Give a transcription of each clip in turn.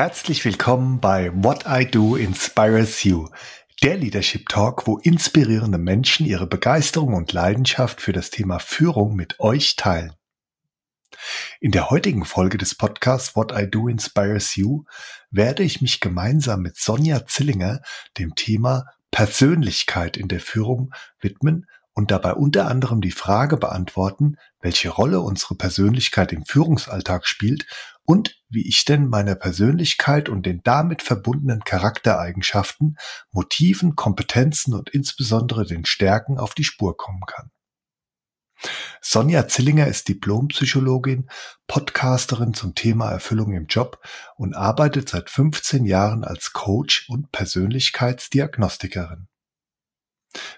Herzlich willkommen bei What I Do Inspires You, der Leadership Talk, wo inspirierende Menschen ihre Begeisterung und Leidenschaft für das Thema Führung mit euch teilen. In der heutigen Folge des Podcasts What I Do Inspires You werde ich mich gemeinsam mit Sonja Zillinger dem Thema Persönlichkeit in der Führung widmen und dabei unter anderem die Frage beantworten, welche Rolle unsere Persönlichkeit im Führungsalltag spielt und wie ich denn meiner Persönlichkeit und den damit verbundenen Charaktereigenschaften, Motiven, Kompetenzen und insbesondere den Stärken auf die Spur kommen kann. Sonja Zillinger ist Diplompsychologin, Podcasterin zum Thema Erfüllung im Job und arbeitet seit 15 Jahren als Coach und Persönlichkeitsdiagnostikerin.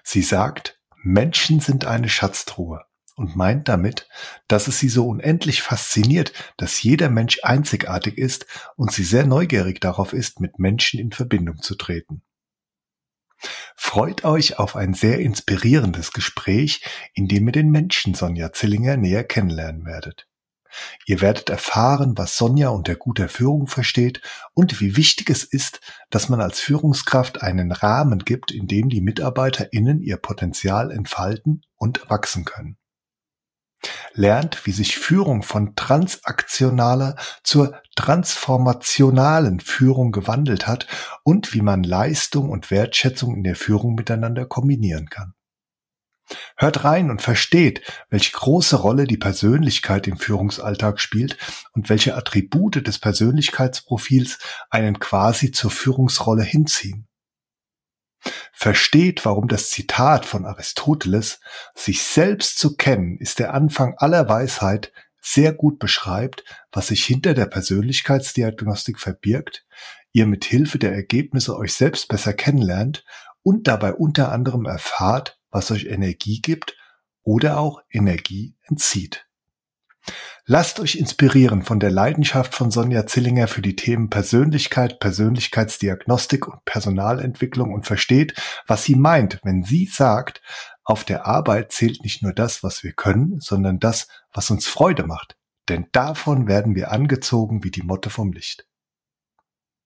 Sie sagt, Menschen sind eine Schatztruhe und meint damit, dass es sie so unendlich fasziniert, dass jeder Mensch einzigartig ist und sie sehr neugierig darauf ist, mit Menschen in Verbindung zu treten. Freut euch auf ein sehr inspirierendes Gespräch, in dem ihr den Menschen Sonja Zillinger näher kennenlernen werdet. Ihr werdet erfahren, was Sonja unter guter Führung versteht und wie wichtig es ist, dass man als Führungskraft einen Rahmen gibt, in dem die MitarbeiterInnen ihr Potenzial entfalten und wachsen können. Lernt, wie sich Führung von transaktionaler zur transformationalen Führung gewandelt hat und wie man Leistung und Wertschätzung in der Führung miteinander kombinieren kann. Hört rein und versteht, welche große Rolle die Persönlichkeit im Führungsalltag spielt und welche Attribute des Persönlichkeitsprofils einen quasi zur Führungsrolle hinziehen. Versteht, warum das Zitat von Aristoteles, sich selbst zu kennen, ist der Anfang aller Weisheit, sehr gut beschreibt, was sich hinter der Persönlichkeitsdiagnostik verbirgt, ihr mit Hilfe der Ergebnisse euch selbst besser kennenlernt und dabei unter anderem erfahrt, was euch Energie gibt oder auch Energie entzieht. Lasst euch inspirieren von der Leidenschaft von Sonja Zillinger für die Themen Persönlichkeit, Persönlichkeitsdiagnostik und Personalentwicklung und versteht, was sie meint, wenn sie sagt, auf der Arbeit zählt nicht nur das, was wir können, sondern das, was uns Freude macht. Denn davon werden wir angezogen wie die Motte vom Licht.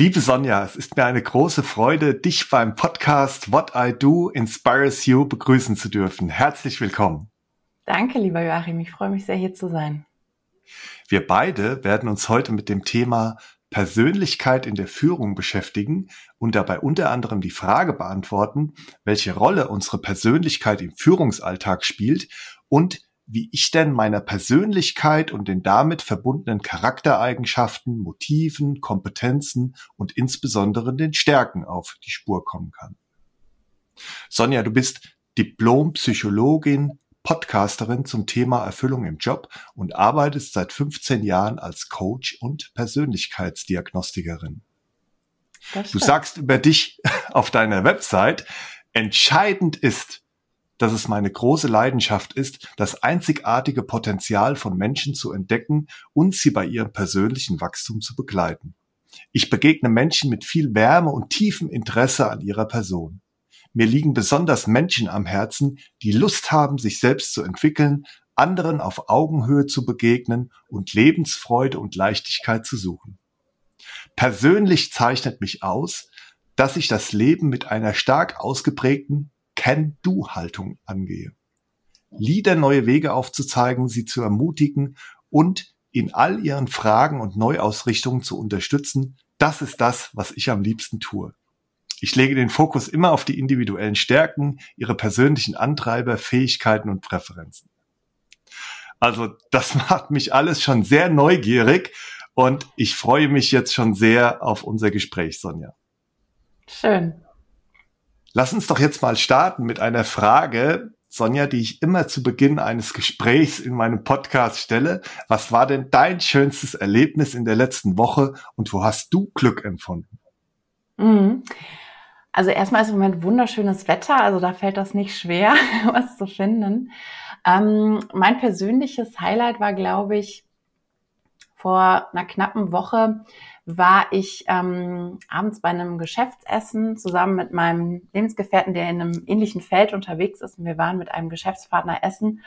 Liebe Sonja, es ist mir eine große Freude, dich beim Podcast What I Do Inspires You begrüßen zu dürfen. Herzlich willkommen. Danke, lieber Joachim. Ich freue mich sehr, hier zu sein. Wir beide werden uns heute mit dem Thema Persönlichkeit in der Führung beschäftigen und dabei unter anderem die Frage beantworten, welche Rolle unsere Persönlichkeit im Führungsalltag spielt und wie ich denn meiner Persönlichkeit und den damit verbundenen Charaktereigenschaften, Motiven, Kompetenzen und insbesondere den Stärken auf die Spur kommen kann. Sonja, du bist Diplom-Psychologin, Podcasterin zum Thema Erfüllung im Job und arbeitest seit 15 Jahren als Coach und Persönlichkeitsdiagnostikerin. Du sagst über dich auf deiner Website, entscheidend ist, dass es meine große Leidenschaft ist, das einzigartige Potenzial von Menschen zu entdecken und sie bei ihrem persönlichen Wachstum zu begleiten. Ich begegne Menschen mit viel Wärme und tiefem Interesse an ihrer Person. Mir liegen besonders Menschen am Herzen, die Lust haben, sich selbst zu entwickeln, anderen auf Augenhöhe zu begegnen und Lebensfreude und Leichtigkeit zu suchen. Persönlich zeichnet mich aus, dass ich das Leben mit einer stark ausgeprägten Can-Do-Haltung angehe. Lieder neue Wege aufzuzeigen, sie zu ermutigen und in all ihren Fragen und Neuausrichtungen zu unterstützen, das ist das, was ich am liebsten tue. Ich lege den Fokus immer auf die individuellen Stärken, ihre persönlichen Antreiber, Fähigkeiten und Präferenzen. Also das macht mich alles schon sehr neugierig und ich freue mich jetzt schon sehr auf unser Gespräch, Sonja. Schön. Lass uns doch jetzt mal starten mit einer Frage, Sonja, die ich immer zu Beginn eines Gesprächs in meinem Podcast stelle. Was war denn dein schönstes Erlebnis in der letzten Woche und wo hast du Glück empfunden? Mhm. Also erstmal ist im Moment wunderschönes Wetter, also da fällt das nicht schwer, was zu finden. Ähm, mein persönliches Highlight war, glaube ich, vor einer knappen Woche war ich ähm, abends bei einem Geschäftsessen zusammen mit meinem Lebensgefährten, der in einem ähnlichen Feld unterwegs ist. Und wir waren mit einem Geschäftspartner essen.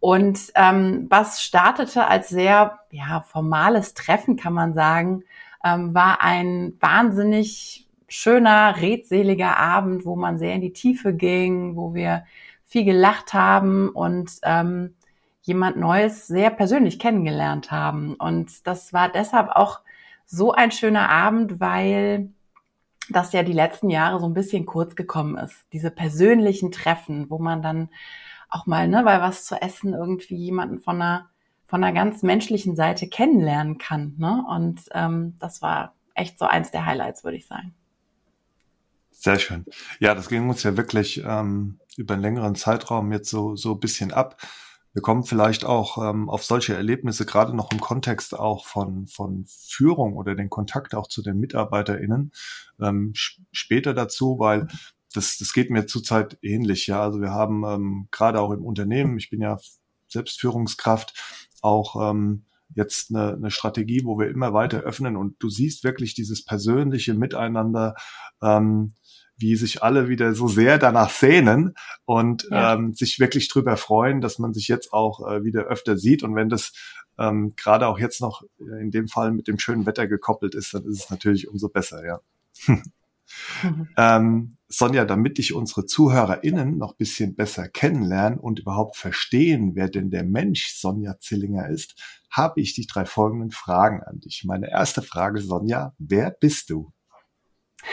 Und ähm, was startete als sehr ja, formales Treffen, kann man sagen, ähm, war ein wahnsinnig schöner, redseliger Abend, wo man sehr in die Tiefe ging, wo wir viel gelacht haben und ähm, jemand Neues sehr persönlich kennengelernt haben. Und das war deshalb auch so ein schöner Abend, weil das ja die letzten Jahre so ein bisschen kurz gekommen ist. Diese persönlichen Treffen, wo man dann auch mal, ne, bei was zu essen irgendwie jemanden von einer, von einer ganz menschlichen Seite kennenlernen kann. Ne? Und ähm, das war echt so eins der Highlights, würde ich sagen. Sehr schön. Ja, das ging uns ja wirklich ähm, über einen längeren Zeitraum jetzt so, so ein bisschen ab. Wir kommen vielleicht auch ähm, auf solche Erlebnisse, gerade noch im Kontext auch von, von Führung oder den Kontakt auch zu den MitarbeiterInnen ähm, später dazu, weil das, das geht mir zurzeit ähnlich. Ja, also wir haben ähm, gerade auch im Unternehmen, ich bin ja selbst Führungskraft, auch ähm, jetzt eine, eine Strategie, wo wir immer weiter öffnen und du siehst wirklich dieses persönliche Miteinander, ähm, wie sich alle wieder so sehr danach sehnen und ja. ähm, sich wirklich drüber freuen, dass man sich jetzt auch äh, wieder öfter sieht. Und wenn das ähm, gerade auch jetzt noch in dem Fall mit dem schönen Wetter gekoppelt ist, dann ist es natürlich umso besser, ja. mhm. ähm, Sonja, damit dich unsere ZuhörerInnen noch bisschen besser kennenlernen und überhaupt verstehen, wer denn der Mensch Sonja Zillinger ist, habe ich die drei folgenden Fragen an dich. Meine erste Frage, Sonja, wer bist du?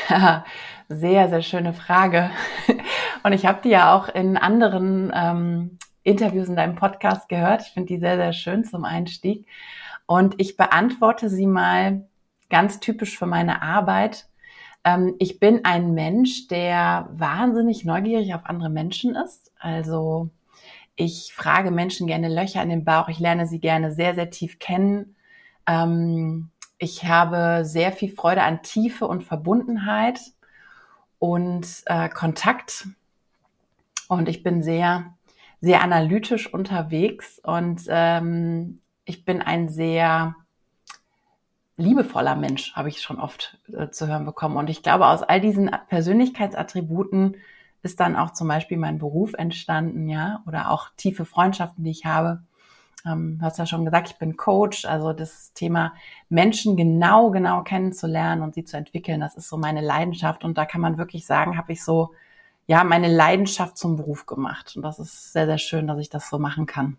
sehr, sehr schöne Frage. Und ich habe die ja auch in anderen ähm, Interviews in deinem Podcast gehört. Ich finde die sehr, sehr schön zum Einstieg. Und ich beantworte sie mal ganz typisch für meine Arbeit. Ähm, ich bin ein Mensch, der wahnsinnig neugierig auf andere Menschen ist. Also ich frage Menschen gerne Löcher in den Bauch. Ich lerne sie gerne sehr, sehr tief kennen. Ähm, ich habe sehr viel Freude an Tiefe und Verbundenheit und äh, Kontakt. Und ich bin sehr, sehr analytisch unterwegs und ähm, ich bin ein sehr liebevoller Mensch, habe ich schon oft äh, zu hören bekommen. Und ich glaube, aus all diesen Persönlichkeitsattributen ist dann auch zum Beispiel mein Beruf entstanden, ja, oder auch tiefe Freundschaften, die ich habe. Ähm, du hast ja schon gesagt, ich bin Coach, also das Thema Menschen genau, genau kennenzulernen und sie zu entwickeln, das ist so meine Leidenschaft und da kann man wirklich sagen, habe ich so, ja, meine Leidenschaft zum Beruf gemacht und das ist sehr, sehr schön, dass ich das so machen kann.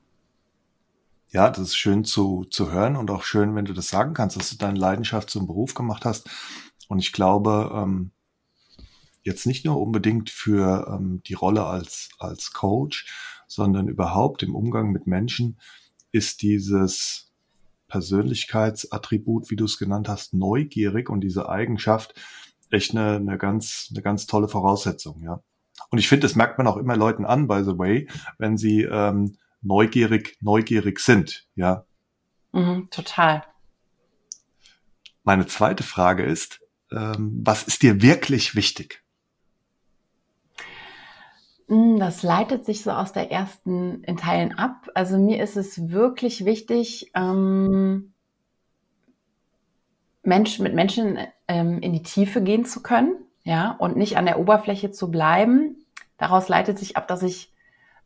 Ja, das ist schön zu, zu hören und auch schön, wenn du das sagen kannst, dass du deine Leidenschaft zum Beruf gemacht hast. Und ich glaube, ähm, jetzt nicht nur unbedingt für ähm, die Rolle als, als Coach, sondern überhaupt im Umgang mit Menschen, ist dieses Persönlichkeitsattribut, wie du es genannt hast, neugierig und diese Eigenschaft echt eine, eine ganz, eine ganz tolle Voraussetzung, ja. Und ich finde, das merkt man auch immer Leuten an, by the way, wenn sie ähm, neugierig, neugierig sind, ja. Mhm, total. Meine zweite Frage ist, ähm, was ist dir wirklich wichtig? Hm, das leitet sich so aus der ersten in Teilen ab. Also mir ist es wirklich wichtig, ähm, Mensch, mit Menschen ähm, in die Tiefe gehen zu können, ja, und nicht an der Oberfläche zu bleiben. Daraus leitet sich ab, dass ich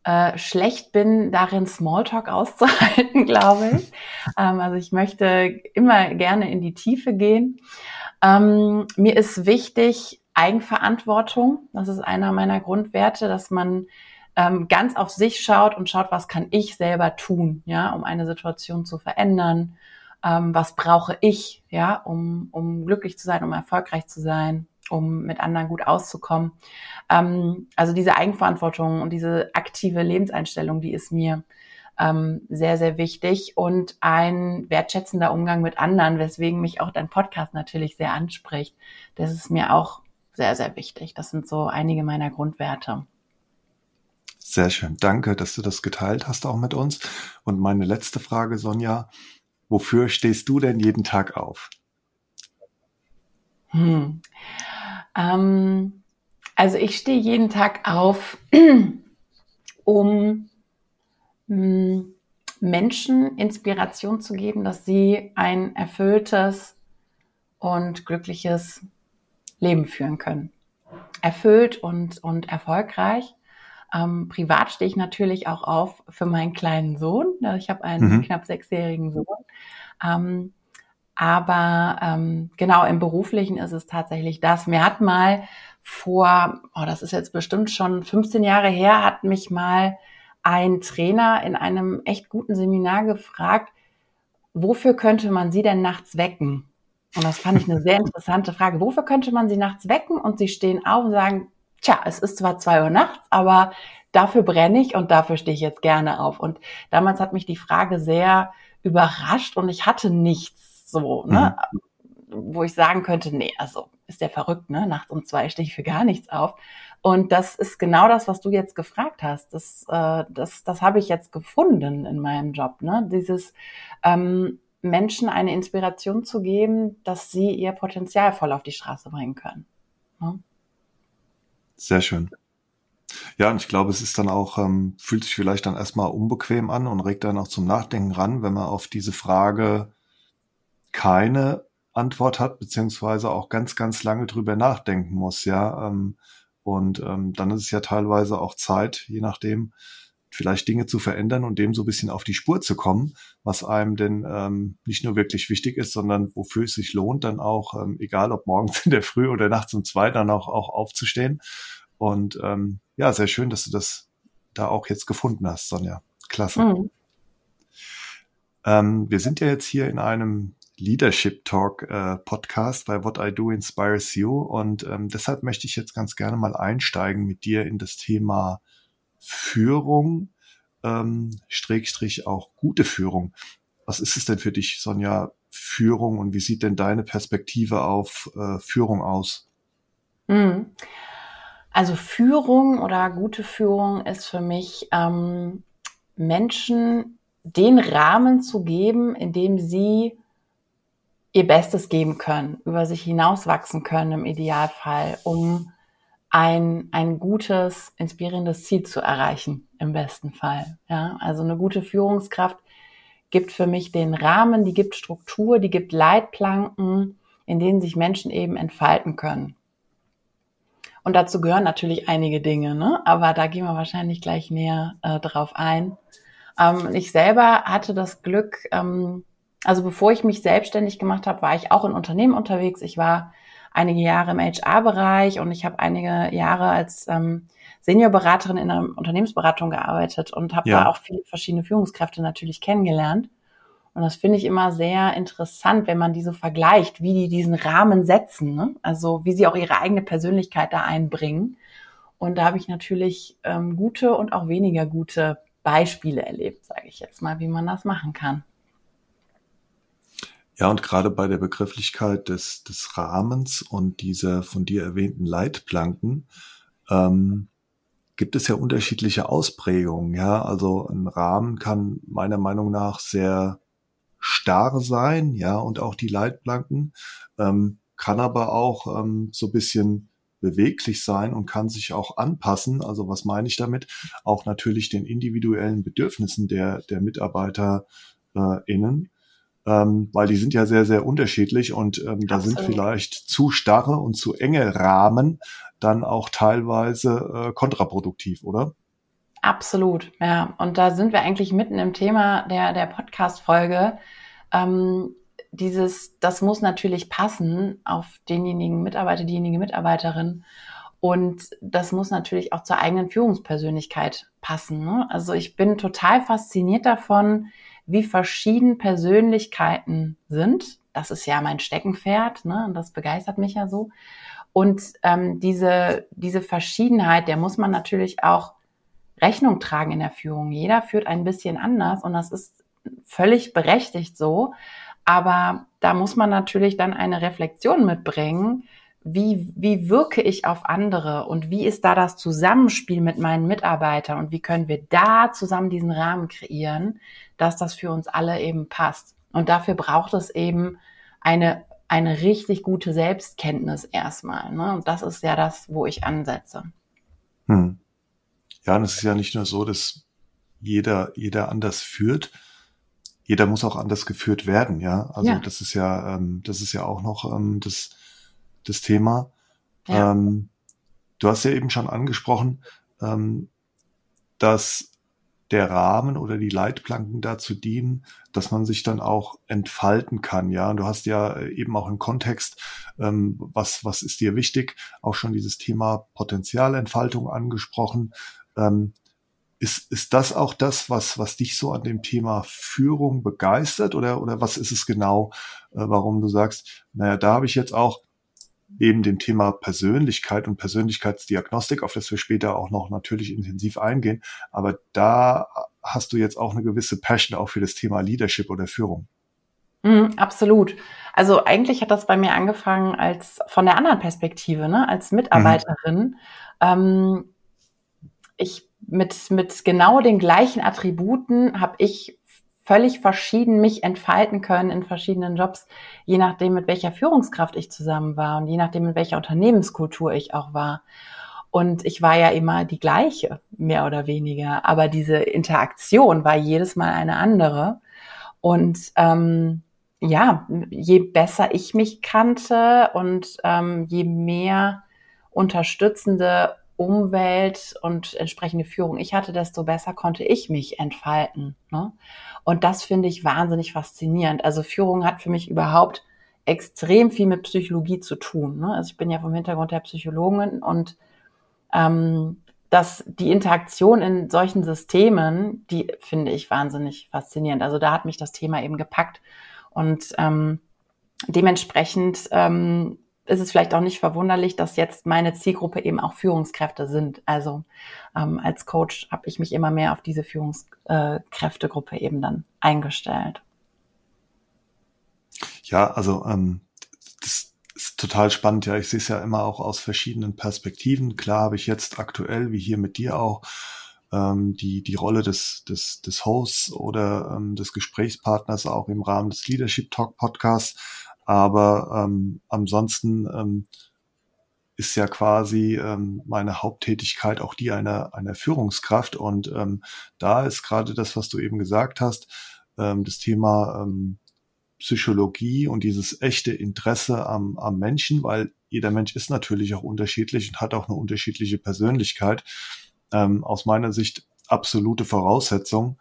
äh, schlecht bin, darin Smalltalk auszuhalten, glaube ich. ähm, also ich möchte immer gerne in die Tiefe gehen. Ähm, mir ist wichtig, Eigenverantwortung. Das ist einer meiner Grundwerte, dass man ähm, ganz auf sich schaut und schaut, was kann ich selber tun, ja, um eine Situation zu verändern. Ähm, was brauche ich, ja, um, um glücklich zu sein, um erfolgreich zu sein, um mit anderen gut auszukommen. Ähm, also diese Eigenverantwortung und diese aktive Lebenseinstellung, die ist mir ähm, sehr, sehr wichtig und ein wertschätzender Umgang mit anderen, weswegen mich auch dein Podcast natürlich sehr anspricht. Das ist mir auch sehr, sehr wichtig. Das sind so einige meiner Grundwerte. Sehr schön. Danke, dass du das geteilt hast auch mit uns. Und meine letzte Frage, Sonja, wofür stehst du denn jeden Tag auf? Hm. Ähm, also ich stehe jeden Tag auf, um mh, hm, Menschen Inspiration zu geben, dass sie ein erfülltes und glückliches Leben führen können. Erfüllt und, und erfolgreich. Ähm, privat stehe ich natürlich auch auf für meinen kleinen Sohn. Ich habe einen mhm. knapp sechsjährigen Sohn. Ähm, aber ähm, genau im beruflichen ist es tatsächlich das. Mir hat mal vor, oh, das ist jetzt bestimmt schon 15 Jahre her, hat mich mal ein Trainer in einem echt guten Seminar gefragt, wofür könnte man sie denn nachts wecken? Und das fand ich eine sehr interessante Frage. Wofür könnte man sie nachts wecken und sie stehen auf und sagen, tja, es ist zwar zwei Uhr nachts, aber dafür brenne ich und dafür stehe ich jetzt gerne auf. Und damals hat mich die Frage sehr überrascht und ich hatte nichts so, ne, mhm. wo ich sagen könnte, nee, also ist der verrückt, ne? Nachts um zwei stehe ich für gar nichts auf. Und das ist genau das, was du jetzt gefragt hast. Das, äh, das, das habe ich jetzt gefunden in meinem Job. Ne? Dieses ähm, Menschen eine Inspiration zu geben, dass sie ihr Potenzial voll auf die Straße bringen können. Ne? Sehr schön. Ja, und ich glaube, es ist dann auch, ähm, fühlt sich vielleicht dann erstmal unbequem an und regt dann auch zum Nachdenken ran, wenn man auf diese Frage keine Antwort hat, beziehungsweise auch ganz, ganz lange drüber nachdenken muss, ja. Ähm, und ähm, dann ist es ja teilweise auch Zeit, je nachdem, vielleicht Dinge zu verändern und dem so ein bisschen auf die Spur zu kommen, was einem denn ähm, nicht nur wirklich wichtig ist, sondern wofür es sich lohnt, dann auch, ähm, egal ob morgens in der Früh oder nachts um zwei, dann auch, auch aufzustehen. Und ähm, ja, sehr schön, dass du das da auch jetzt gefunden hast, Sonja. Klasse. Mhm. Ähm, wir sind ja jetzt hier in einem Leadership Talk äh, Podcast bei What I Do Inspires You und ähm, deshalb möchte ich jetzt ganz gerne mal einsteigen mit dir in das Thema Führung, ähm, Schrägstrich auch gute Führung. Was ist es denn für dich, Sonja, Führung und wie sieht denn deine Perspektive auf äh, Führung aus? Mhm. Also Führung oder gute Führung ist für mich ähm, Menschen den Rahmen zu geben, in dem sie ihr Bestes geben können, über sich hinauswachsen können im Idealfall, um ein, ein gutes, inspirierendes Ziel zu erreichen, im besten Fall. Ja, also eine gute Führungskraft gibt für mich den Rahmen, die gibt Struktur, die gibt Leitplanken, in denen sich Menschen eben entfalten können. Und dazu gehören natürlich einige Dinge, ne? aber da gehen wir wahrscheinlich gleich näher äh, drauf ein. Ähm, ich selber hatte das Glück, ähm, also bevor ich mich selbstständig gemacht habe, war ich auch in Unternehmen unterwegs. Ich war einige Jahre im HR-Bereich und ich habe einige Jahre als ähm, Seniorberaterin in einer Unternehmensberatung gearbeitet und habe ja. da auch viele verschiedene Führungskräfte natürlich kennengelernt. Und das finde ich immer sehr interessant, wenn man die so vergleicht, wie die diesen Rahmen setzen. Ne? Also wie sie auch ihre eigene Persönlichkeit da einbringen. Und da habe ich natürlich ähm, gute und auch weniger gute Beispiele erlebt, sage ich jetzt mal, wie man das machen kann. Ja, und gerade bei der Begrifflichkeit des, des Rahmens und dieser von dir erwähnten Leitplanken ähm, gibt es ja unterschiedliche Ausprägungen. Ja, also ein Rahmen kann meiner Meinung nach sehr starr sein, ja, und auch die Leitplanken ähm, kann aber auch ähm, so bisschen beweglich sein und kann sich auch anpassen. Also was meine ich damit? Auch natürlich den individuellen Bedürfnissen der, der Mitarbeiter äh, innen ähm, weil die sind ja sehr, sehr unterschiedlich und ähm, da sind vielleicht zu starre und zu enge Rahmen dann auch teilweise äh, kontraproduktiv, oder? Absolut, ja. Und da sind wir eigentlich mitten im Thema der, der Podcast-Folge. Ähm, dieses, das muss natürlich passen auf denjenigen Mitarbeiter, diejenige Mitarbeiterin. Und das muss natürlich auch zur eigenen Führungspersönlichkeit passen. Ne? Also ich bin total fasziniert davon, wie verschieden Persönlichkeiten sind. Das ist ja mein Steckenpferd, ne? Und das begeistert mich ja so. Und ähm, diese, diese Verschiedenheit, der muss man natürlich auch Rechnung tragen in der Führung. Jeder führt ein bisschen anders und das ist völlig berechtigt so. Aber da muss man natürlich dann eine Reflexion mitbringen, wie, wie wirke ich auf andere und wie ist da das Zusammenspiel mit meinen Mitarbeitern und wie können wir da zusammen diesen Rahmen kreieren, dass das für uns alle eben passt. Und dafür braucht es eben eine, eine richtig gute Selbstkenntnis erstmal. Ne? Und das ist ja das, wo ich ansetze. Hm. Ja, und es ist ja nicht nur so, dass jeder, jeder anders führt, jeder muss auch anders geführt werden, ja. Also ja. das ist ja, ähm, das ist ja auch noch ähm, das, das Thema. Ja. Ähm, du hast ja eben schon angesprochen, ähm, dass der Rahmen oder die Leitplanken dazu dienen, dass man sich dann auch entfalten kann. Ja, und du hast ja eben auch im Kontext, ähm, was, was ist dir wichtig, auch schon dieses Thema Potenzialentfaltung angesprochen. Ähm, ist, ist das auch das, was, was dich so an dem Thema Führung begeistert oder, oder was ist es genau, äh, warum du sagst, naja, da habe ich jetzt auch neben dem Thema Persönlichkeit und Persönlichkeitsdiagnostik, auf das wir später auch noch natürlich intensiv eingehen, aber da hast du jetzt auch eine gewisse Passion auch für das Thema Leadership oder Führung. Mm, absolut. Also eigentlich hat das bei mir angefangen als von der anderen Perspektive, ne, als Mitarbeiterin. Mhm. Ähm, ich mit, mit genau den gleichen Attributen habe ich völlig verschieden mich entfalten können in verschiedenen Jobs, je nachdem, mit welcher Führungskraft ich zusammen war und je nachdem, mit welcher Unternehmenskultur ich auch war. Und ich war ja immer die gleiche, mehr oder weniger. Aber diese Interaktion war jedes Mal eine andere. Und ähm, ja, je besser ich mich kannte und ähm, je mehr unterstützende Umwelt und entsprechende Führung ich hatte, desto besser konnte ich mich entfalten. Ne? Und das finde ich wahnsinnig faszinierend. Also Führung hat für mich überhaupt extrem viel mit Psychologie zu tun. Ne? Also ich bin ja vom Hintergrund der Psychologin und ähm, dass die Interaktion in solchen Systemen, die finde ich wahnsinnig faszinierend. Also da hat mich das Thema eben gepackt und ähm, dementsprechend ähm, ist es vielleicht auch nicht verwunderlich, dass jetzt meine Zielgruppe eben auch Führungskräfte sind. Also ähm, als Coach habe ich mich immer mehr auf diese Führungskräftegruppe eben dann eingestellt. Ja, also ähm, das ist total spannend. Ja, ich sehe es ja immer auch aus verschiedenen Perspektiven. Klar habe ich jetzt aktuell, wie hier mit dir auch, ähm, die, die Rolle des, des, des Hosts oder ähm, des Gesprächspartners auch im Rahmen des Leadership Talk Podcasts aber ähm, ansonsten ähm, ist ja quasi ähm, meine Haupttätigkeit auch die einer, einer Führungskraft. Und ähm, da ist gerade das, was du eben gesagt hast, ähm, das Thema ähm, Psychologie und dieses echte Interesse am, am Menschen, weil jeder Mensch ist natürlich auch unterschiedlich und hat auch eine unterschiedliche Persönlichkeit. Ähm, aus meiner Sicht absolute Voraussetzung,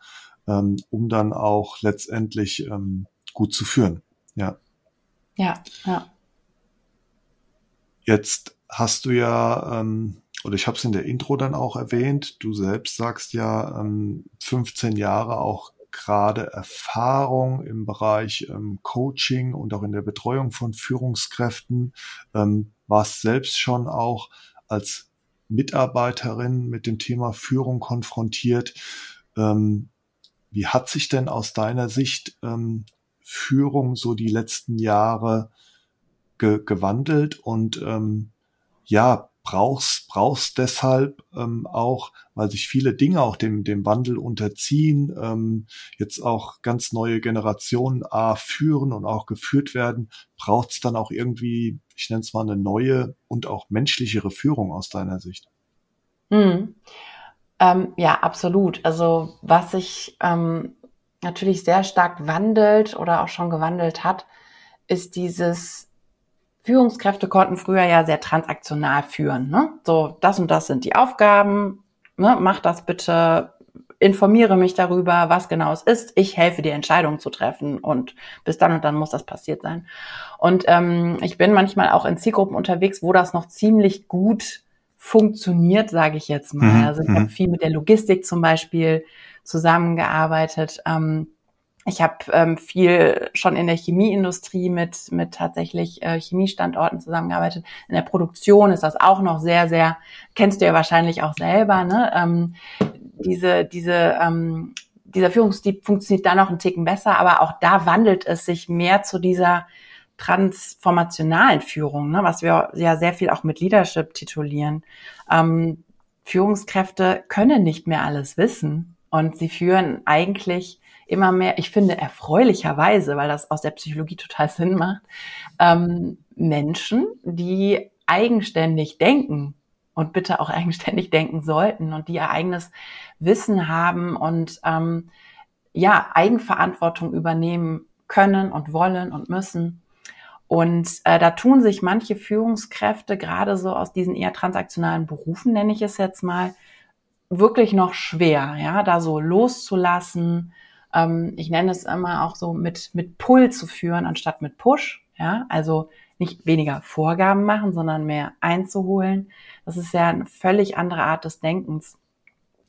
ähm, um dann auch letztendlich ähm, gut zu führen. Ja. Ja, ja. Jetzt hast du ja, ähm, oder ich habe es in der Intro dann auch erwähnt, du selbst sagst ja ähm, 15 Jahre auch gerade Erfahrung im Bereich ähm, Coaching und auch in der Betreuung von Führungskräften, ähm, warst selbst schon auch als Mitarbeiterin mit dem Thema Führung konfrontiert. Ähm, wie hat sich denn aus deiner Sicht ähm, Führung so die letzten Jahre ge gewandelt und ähm, ja, brauchst, brauchst deshalb ähm, auch, weil sich viele Dinge auch dem, dem Wandel unterziehen, ähm, jetzt auch ganz neue Generationen A führen und auch geführt werden, braucht es dann auch irgendwie, ich nenne es mal eine neue und auch menschlichere Führung aus deiner Sicht? Hm. Ähm, ja, absolut. Also was ich ähm, natürlich sehr stark wandelt oder auch schon gewandelt hat, ist dieses Führungskräfte konnten früher ja sehr transaktional führen. Ne? So, das und das sind die Aufgaben, ne? mach das bitte, informiere mich darüber, was genau es ist. Ich helfe dir, Entscheidungen zu treffen und bis dann und dann muss das passiert sein. Und ähm, ich bin manchmal auch in Zielgruppen unterwegs, wo das noch ziemlich gut funktioniert, sage ich jetzt mal. Mhm. Also ich habe mhm. viel mit der Logistik zum Beispiel zusammengearbeitet. Ähm, ich habe ähm, viel schon in der Chemieindustrie mit, mit tatsächlich äh, Chemiestandorten zusammengearbeitet. In der Produktion ist das auch noch sehr, sehr, kennst du ja wahrscheinlich auch selber, ne? Ähm, diese, diese, ähm, dieser Führungsstil funktioniert da noch einen Ticken besser, aber auch da wandelt es sich mehr zu dieser transformationalen Führung, ne, was wir ja sehr viel auch mit Leadership titulieren. Ähm, Führungskräfte können nicht mehr alles wissen und sie führen eigentlich immer mehr, ich finde erfreulicherweise, weil das aus der Psychologie total Sinn macht, ähm, Menschen, die eigenständig denken und bitte auch eigenständig denken sollten und die ihr eigenes Wissen haben und ähm, ja, Eigenverantwortung übernehmen können und wollen und müssen. Und äh, da tun sich manche Führungskräfte, gerade so aus diesen eher transaktionalen Berufen, nenne ich es jetzt mal, wirklich noch schwer, ja, da so loszulassen. Ähm, ich nenne es immer auch so mit, mit Pull zu führen, anstatt mit Push, ja, also nicht weniger Vorgaben machen, sondern mehr einzuholen. Das ist ja eine völlig andere Art des Denkens.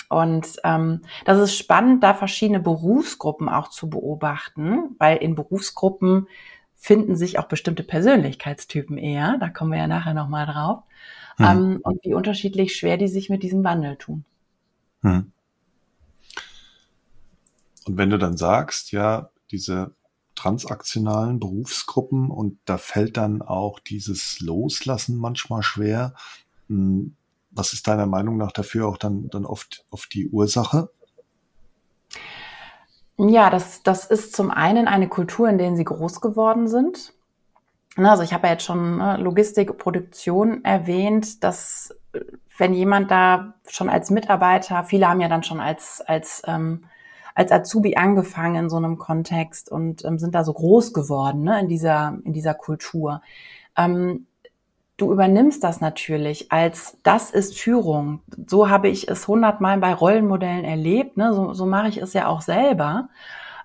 Und ähm, das ist spannend, da verschiedene Berufsgruppen auch zu beobachten, weil in Berufsgruppen finden sich auch bestimmte Persönlichkeitstypen eher. Da kommen wir ja nachher nochmal drauf. Hm. Ähm, und wie unterschiedlich schwer die sich mit diesem Wandel tun. Hm. Und wenn du dann sagst, ja, diese transaktionalen Berufsgruppen und da fällt dann auch dieses Loslassen manchmal schwer. Hm, was ist deiner Meinung nach dafür auch dann, dann oft, oft die Ursache? Ja, das, das ist zum einen eine Kultur, in der sie groß geworden sind. Also ich habe ja jetzt schon ne, Logistik, Produktion erwähnt, dass wenn jemand da schon als Mitarbeiter, viele haben ja dann schon als, als, ähm, als Azubi angefangen in so einem Kontext und ähm, sind da so groß geworden ne, in, dieser, in dieser Kultur. Ähm, du übernimmst das natürlich als das ist Führung. So habe ich es hundertmal bei Rollenmodellen erlebt. Ne? So, so mache ich es ja auch selber.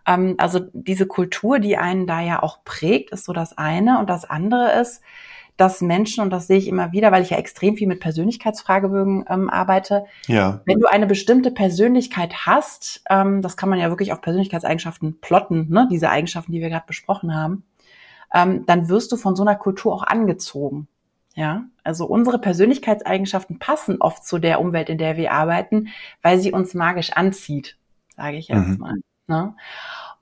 Ähm, also diese Kultur, die einen da ja auch prägt, ist so das eine. Und das andere ist, dass Menschen, und das sehe ich immer wieder, weil ich ja extrem viel mit Persönlichkeitsfragebögen ähm, arbeite, ja. wenn du eine bestimmte Persönlichkeit hast, ähm, das kann man ja wirklich auf Persönlichkeitseigenschaften plotten, ne? diese Eigenschaften, die wir gerade besprochen haben, ähm, dann wirst du von so einer Kultur auch angezogen. Ja, also unsere Persönlichkeitseigenschaften passen oft zu der Umwelt, in der wir arbeiten, weil sie uns magisch anzieht, sage ich jetzt mhm. mal. Ne?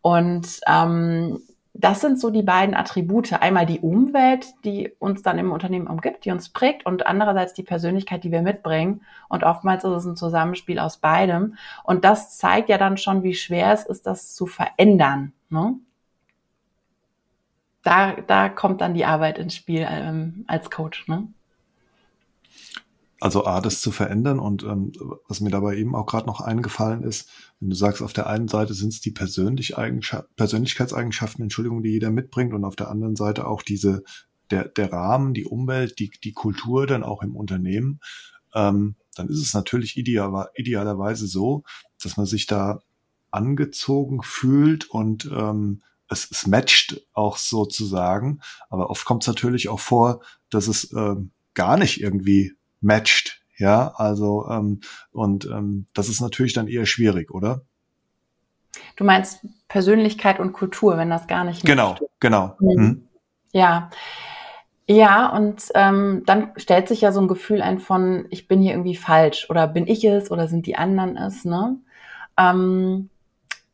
Und ähm, das sind so die beiden Attribute. Einmal die Umwelt, die uns dann im Unternehmen umgibt, die uns prägt und andererseits die Persönlichkeit, die wir mitbringen. Und oftmals ist es ein Zusammenspiel aus beidem. Und das zeigt ja dann schon, wie schwer es ist, das zu verändern. Ne? da, da kommt dann die Arbeit ins Spiel ähm, als Coach. Ne? Also A, das zu verändern und ähm, was mir dabei eben auch gerade noch eingefallen ist, wenn du sagst, auf der einen Seite sind es die Persönlich Persönlichkeitseigenschaften, Entschuldigung, die jeder mitbringt und auf der anderen Seite auch diese, der, der Rahmen, die Umwelt, die, die Kultur dann auch im Unternehmen, ähm, dann ist es natürlich ideal, idealerweise so, dass man sich da angezogen fühlt und ähm, es, es matcht auch sozusagen. Aber oft kommt es natürlich auch vor, dass es ähm, gar nicht irgendwie matcht. Ja, also ähm, und ähm, das ist natürlich dann eher schwierig, oder? Du meinst Persönlichkeit und Kultur, wenn das gar nicht Genau, matcht. genau. Mhm. Mhm. Ja. Ja, und ähm, dann stellt sich ja so ein Gefühl ein von, ich bin hier irgendwie falsch oder bin ich es oder sind die anderen es, ne? Ähm,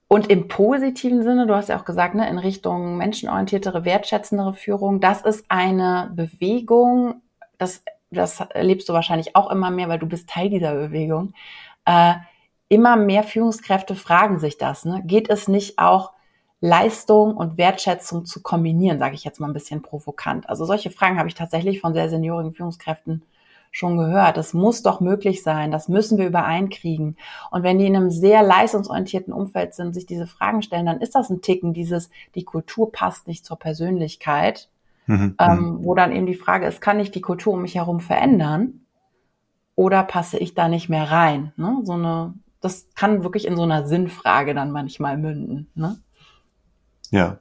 und im positiven Sinne, du hast ja auch gesagt, ne, in Richtung menschenorientiertere, wertschätzendere Führung, das ist eine Bewegung, das, das erlebst du wahrscheinlich auch immer mehr, weil du bist Teil dieser Bewegung. Äh, immer mehr Führungskräfte fragen sich das. Ne? Geht es nicht auch, Leistung und Wertschätzung zu kombinieren, sage ich jetzt mal ein bisschen provokant. Also solche Fragen habe ich tatsächlich von sehr seniorigen Führungskräften schon gehört. Das muss doch möglich sein. Das müssen wir übereinkriegen. Und wenn die in einem sehr leistungsorientierten Umfeld sind, sich diese Fragen stellen, dann ist das ein Ticken dieses, die Kultur passt nicht zur Persönlichkeit. Mhm. Ähm, mhm. wo dann eben die Frage ist, kann ich die Kultur um mich herum verändern? Oder passe ich da nicht mehr rein? Ne? So eine, das kann wirklich in so einer Sinnfrage dann manchmal münden. Ne? Ja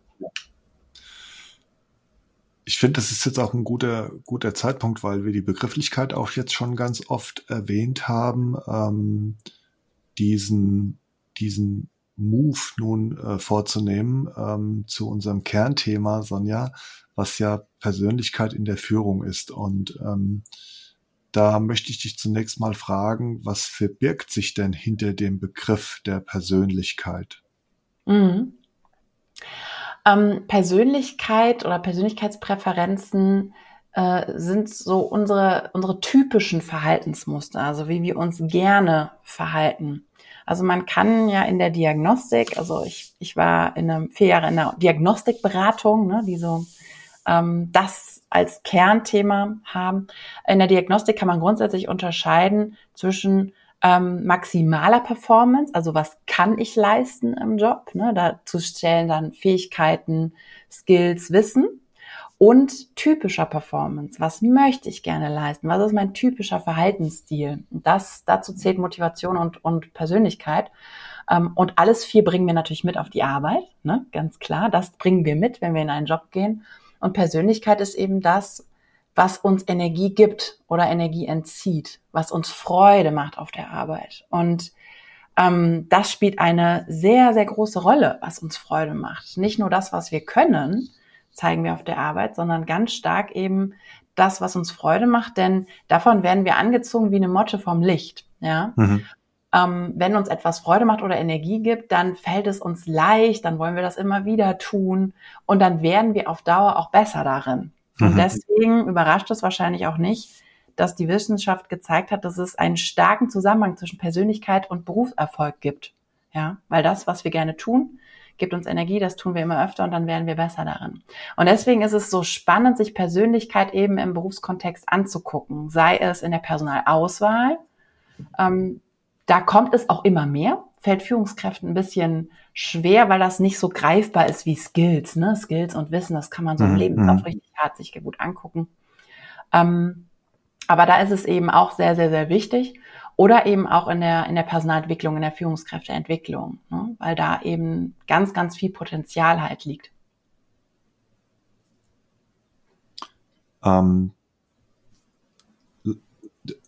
ich finde, das ist jetzt auch ein guter, guter Zeitpunkt, weil wir die Begrifflichkeit auch jetzt schon ganz oft erwähnt haben, ähm, diesen, diesen Move nun äh, vorzunehmen ähm, zu unserem Kernthema, Sonja, was ja Persönlichkeit in der Führung ist. Und ähm, da möchte ich dich zunächst mal fragen, was verbirgt sich denn hinter dem Begriff der Persönlichkeit? Mhm. Ähm, Persönlichkeit oder Persönlichkeitspräferenzen äh, sind so unsere, unsere typischen Verhaltensmuster, also wie wir uns gerne verhalten. Also man kann ja in der Diagnostik, also ich, ich war in einem vier Jahre in der Diagnostikberatung, ne, die so ähm, das als Kernthema haben. In der Diagnostik kann man grundsätzlich unterscheiden zwischen ähm, maximaler Performance, also was kann ich leisten im Job, ne, dazu stellen dann Fähigkeiten, Skills, Wissen und typischer Performance. Was möchte ich gerne leisten? Was ist mein typischer Verhaltensstil? Das, dazu zählt Motivation und, und Persönlichkeit. Ähm, und alles vier bringen wir natürlich mit auf die Arbeit, ne? ganz klar. Das bringen wir mit, wenn wir in einen Job gehen. Und Persönlichkeit ist eben das, was uns Energie gibt oder Energie entzieht, was uns Freude macht auf der Arbeit. Und ähm, das spielt eine sehr, sehr große Rolle, was uns Freude macht. Nicht nur das, was wir können, zeigen wir auf der Arbeit, sondern ganz stark eben das, was uns Freude macht, denn davon werden wir angezogen wie eine Motte vom Licht. Ja. Mhm. Ähm, wenn uns etwas Freude macht oder Energie gibt, dann fällt es uns leicht, dann wollen wir das immer wieder tun und dann werden wir auf Dauer auch besser darin. Und mhm. deswegen überrascht es wahrscheinlich auch nicht, dass die Wissenschaft gezeigt hat, dass es einen starken Zusammenhang zwischen Persönlichkeit und Berufserfolg gibt. Ja, weil das, was wir gerne tun, gibt uns Energie, das tun wir immer öfter und dann werden wir besser darin. Und deswegen ist es so spannend, sich Persönlichkeit eben im Berufskontext anzugucken, sei es in der Personalauswahl. Ähm, da kommt es auch immer mehr, fällt Führungskräften ein bisschen schwer, weil das nicht so greifbar ist wie Skills. Ne? Skills und Wissen, das kann man so im mhm. Lebenslauf mhm. richtig hart sich gut angucken. Ähm, aber da ist es eben auch sehr, sehr, sehr wichtig. Oder eben auch in der, in der Personalentwicklung, in der Führungskräfteentwicklung, ne? weil da eben ganz, ganz viel Potenzial halt liegt. Ähm,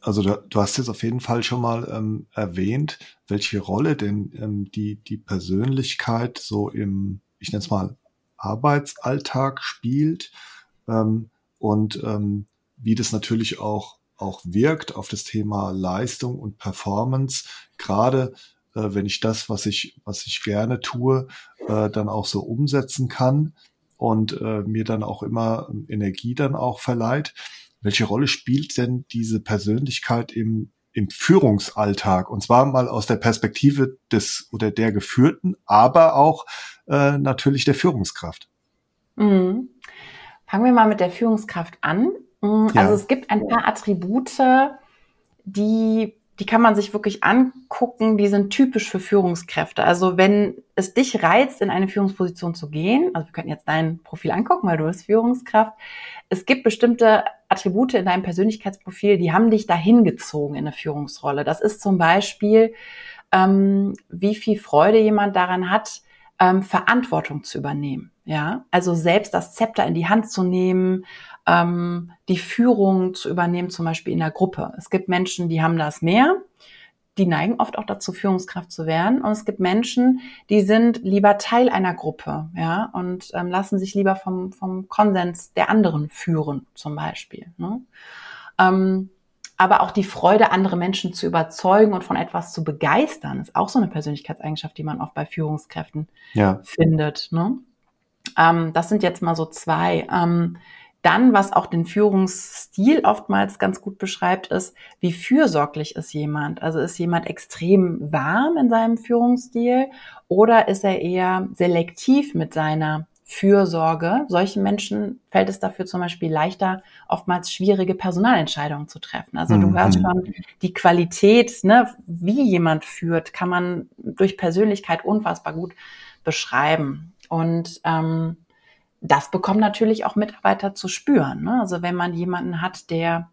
also du, du, hast jetzt auf jeden Fall schon mal ähm, erwähnt, welche Rolle denn ähm, die, die Persönlichkeit so im, ich nenne es mal, Arbeitsalltag spielt ähm, und ähm, wie das natürlich auch, auch wirkt auf das Thema Leistung und Performance, gerade äh, wenn ich das, was ich, was ich gerne tue, äh, dann auch so umsetzen kann und äh, mir dann auch immer Energie dann auch verleiht. Welche Rolle spielt denn diese Persönlichkeit im, im Führungsalltag? Und zwar mal aus der Perspektive des oder der Geführten, aber auch äh, natürlich der Führungskraft. Mhm. Fangen wir mal mit der Führungskraft an. Mhm, also ja. es gibt ein paar Attribute, die die kann man sich wirklich angucken, die sind typisch für Führungskräfte. Also wenn es dich reizt, in eine Führungsposition zu gehen, also wir könnten jetzt dein Profil angucken, weil du bist Führungskraft, es gibt bestimmte Attribute in deinem Persönlichkeitsprofil, die haben dich dahin gezogen in eine Führungsrolle. Das ist zum Beispiel, ähm, wie viel Freude jemand daran hat, ähm, Verantwortung zu übernehmen. Ja, also selbst das Zepter in die Hand zu nehmen, ähm, die Führung zu übernehmen, zum Beispiel in der Gruppe. Es gibt Menschen, die haben das mehr, die neigen oft auch dazu, Führungskraft zu werden. Und es gibt Menschen, die sind lieber Teil einer Gruppe, ja, und ähm, lassen sich lieber vom, vom Konsens der anderen führen, zum Beispiel. Ne? Ähm, aber auch die Freude, andere Menschen zu überzeugen und von etwas zu begeistern, ist auch so eine Persönlichkeitseigenschaft, die man oft bei Führungskräften ja. findet. Ne? Ähm, das sind jetzt mal so zwei. Ähm, dann, was auch den Führungsstil oftmals ganz gut beschreibt, ist, wie fürsorglich ist jemand. Also ist jemand extrem warm in seinem Führungsstil oder ist er eher selektiv mit seiner Fürsorge? Solchen Menschen fällt es dafür zum Beispiel leichter, oftmals schwierige Personalentscheidungen zu treffen. Also du mhm. hörst schon, die Qualität, ne, wie jemand führt, kann man durch Persönlichkeit unfassbar gut beschreiben. Und ähm, das bekommen natürlich auch Mitarbeiter zu spüren. Ne? Also wenn man jemanden hat, der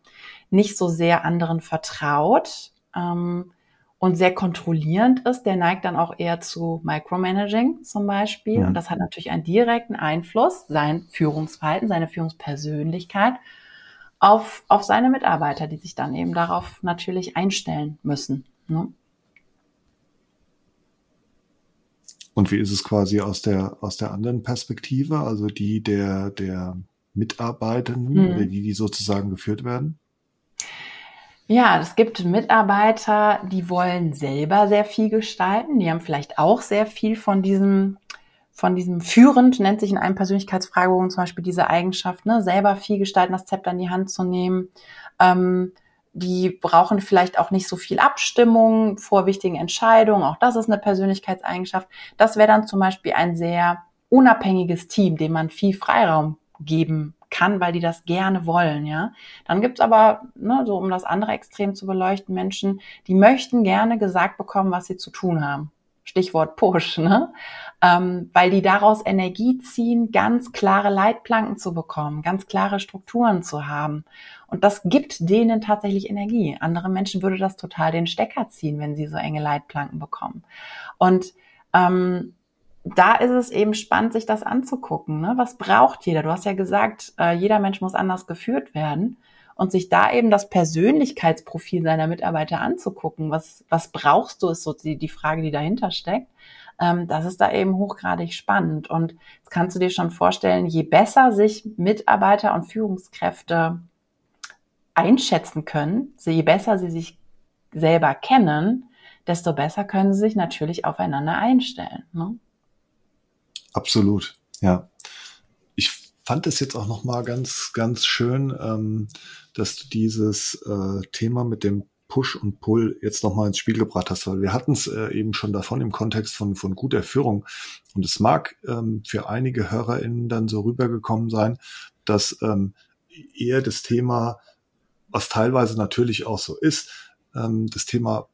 nicht so sehr anderen vertraut ähm, und sehr kontrollierend ist, der neigt dann auch eher zu Micromanaging zum Beispiel. Ja. Und das hat natürlich einen direkten Einfluss, sein Führungsverhalten, seine Führungspersönlichkeit auf, auf seine Mitarbeiter, die sich dann eben darauf natürlich einstellen müssen. Ne? Und wie ist es quasi aus der, aus der anderen Perspektive, also die der, der Mitarbeitenden mhm. die, die sozusagen geführt werden? Ja, es gibt Mitarbeiter, die wollen selber sehr viel gestalten. Die haben vielleicht auch sehr viel von diesem von diesem führend nennt sich in einem Persönlichkeitsfragebogen zum Beispiel diese Eigenschaft, ne, selber viel gestalten, das Zepter in die Hand zu nehmen. Ähm, die brauchen vielleicht auch nicht so viel Abstimmung vor wichtigen Entscheidungen. Auch das ist eine Persönlichkeitseigenschaft. Das wäre dann zum Beispiel ein sehr unabhängiges Team, dem man viel Freiraum geben kann, weil die das gerne wollen, ja. Dann gibt's aber, ne, so um das andere Extrem zu beleuchten, Menschen, die möchten gerne gesagt bekommen, was sie zu tun haben. Stichwort Push, ne? Ähm, weil die daraus Energie ziehen, ganz klare Leitplanken zu bekommen, ganz klare Strukturen zu haben. Und das gibt denen tatsächlich Energie. Andere Menschen würde das total den Stecker ziehen, wenn sie so enge Leitplanken bekommen. Und ähm, da ist es eben spannend, sich das anzugucken. Ne? Was braucht jeder? Du hast ja gesagt, äh, jeder Mensch muss anders geführt werden. Und sich da eben das Persönlichkeitsprofil seiner Mitarbeiter anzugucken. Was, was brauchst du, ist so die, die Frage, die dahinter steckt. Ähm, das ist da eben hochgradig spannend. Und jetzt kannst du dir schon vorstellen, je besser sich Mitarbeiter und Führungskräfte einschätzen können, je besser sie sich selber kennen, desto besser können sie sich natürlich aufeinander einstellen. Ne? Absolut, ja. Ich fand es jetzt auch noch mal ganz, ganz schön, ähm, dass du dieses äh, Thema mit dem Push und Pull jetzt noch mal ins Spiel gebracht hast, weil wir hatten es äh, eben schon davon im Kontext von, von guter Führung. Und es mag ähm, für einige HörerInnen dann so rübergekommen sein, dass ähm, eher das Thema, was teilweise natürlich auch so ist, ähm, das Thema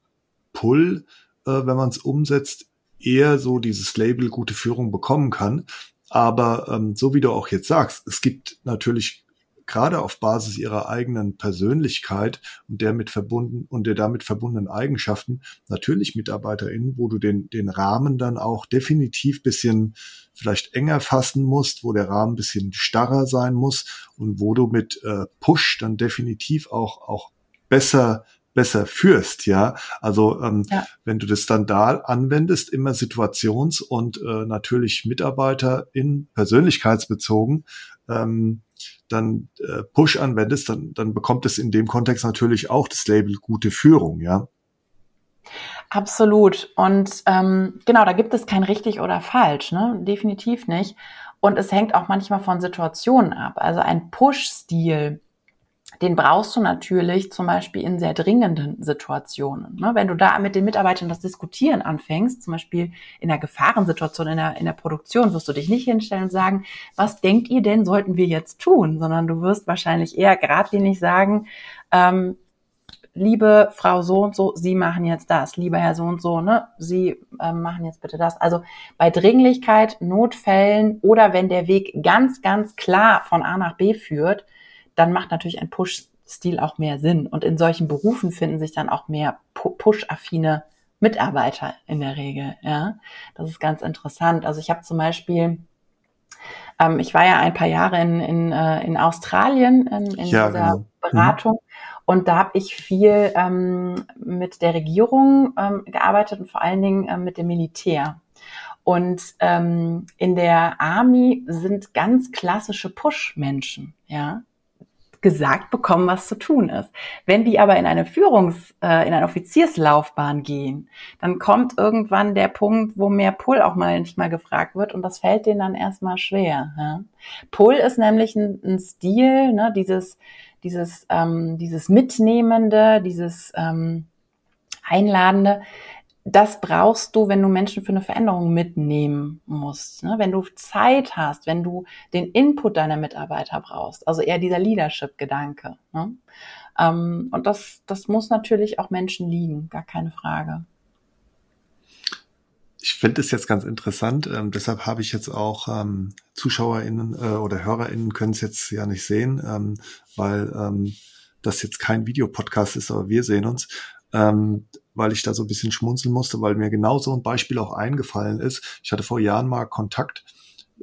Pull, äh, wenn man es umsetzt, eher so dieses Label gute Führung bekommen kann. Aber ähm, so wie du auch jetzt sagst, es gibt natürlich gerade auf Basis ihrer eigenen Persönlichkeit und der mit verbunden und der damit verbundenen Eigenschaften natürlich MitarbeiterInnen, wo du den, den Rahmen dann auch definitiv bisschen vielleicht enger fassen musst, wo der Rahmen bisschen starrer sein muss und wo du mit äh, Push dann definitiv auch, auch besser besser führst, ja. Also ähm, ja. wenn du das dann da anwendest, immer situations- und äh, natürlich Mitarbeiter in persönlichkeitsbezogen, ähm, dann äh, Push anwendest, dann, dann bekommt es in dem Kontext natürlich auch das Label gute Führung, ja. Absolut. Und ähm, genau, da gibt es kein richtig oder falsch, ne? Definitiv nicht. Und es hängt auch manchmal von Situationen ab. Also ein Push-Stil den brauchst du natürlich zum Beispiel in sehr dringenden Situationen. Ne? Wenn du da mit den Mitarbeitern das Diskutieren anfängst, zum Beispiel in der Gefahrensituation in der, in der Produktion, wirst du dich nicht hinstellen und sagen, was denkt ihr denn, sollten wir jetzt tun? Sondern du wirst wahrscheinlich eher geradlinig sagen, ähm, liebe Frau so und so, Sie machen jetzt das, lieber Herr so und so, ne, Sie ähm, machen jetzt bitte das. Also bei Dringlichkeit, Notfällen oder wenn der Weg ganz, ganz klar von A nach B führt, dann macht natürlich ein Push-Stil auch mehr Sinn. Und in solchen Berufen finden sich dann auch mehr Push-affine Mitarbeiter in der Regel. Ja, das ist ganz interessant. Also ich habe zum Beispiel ähm, ich war ja ein paar Jahre in, in, äh, in Australien in, in ja, dieser genau. Mhm. Beratung mhm. und da habe ich viel ähm, mit der Regierung ähm, gearbeitet und vor allen Dingen ähm, mit dem Militär. Und ähm, in der Army sind ganz klassische Push-Menschen, ja gesagt bekommen, was zu tun ist. Wenn die aber in eine Führungs-, äh, in eine Offizierslaufbahn gehen, dann kommt irgendwann der Punkt, wo mehr Pull auch mal nicht mal gefragt wird und das fällt denen dann erstmal schwer. Ja? Pull ist nämlich ein, ein Stil, ne, dieses, dieses, ähm, dieses Mitnehmende, dieses ähm, Einladende, das brauchst du, wenn du Menschen für eine Veränderung mitnehmen musst. Ne? Wenn du Zeit hast, wenn du den Input deiner Mitarbeiter brauchst. Also eher dieser Leadership-Gedanke. Ne? Ähm, und das, das muss natürlich auch Menschen liegen, gar keine Frage. Ich finde es jetzt ganz interessant. Ähm, deshalb habe ich jetzt auch ähm, ZuschauerInnen äh, oder HörerInnen können es jetzt ja nicht sehen, ähm, weil ähm, das jetzt kein Videopodcast ist, aber wir sehen uns. Weil ich da so ein bisschen schmunzeln musste, weil mir genau so ein Beispiel auch eingefallen ist. Ich hatte vor Jahren mal Kontakt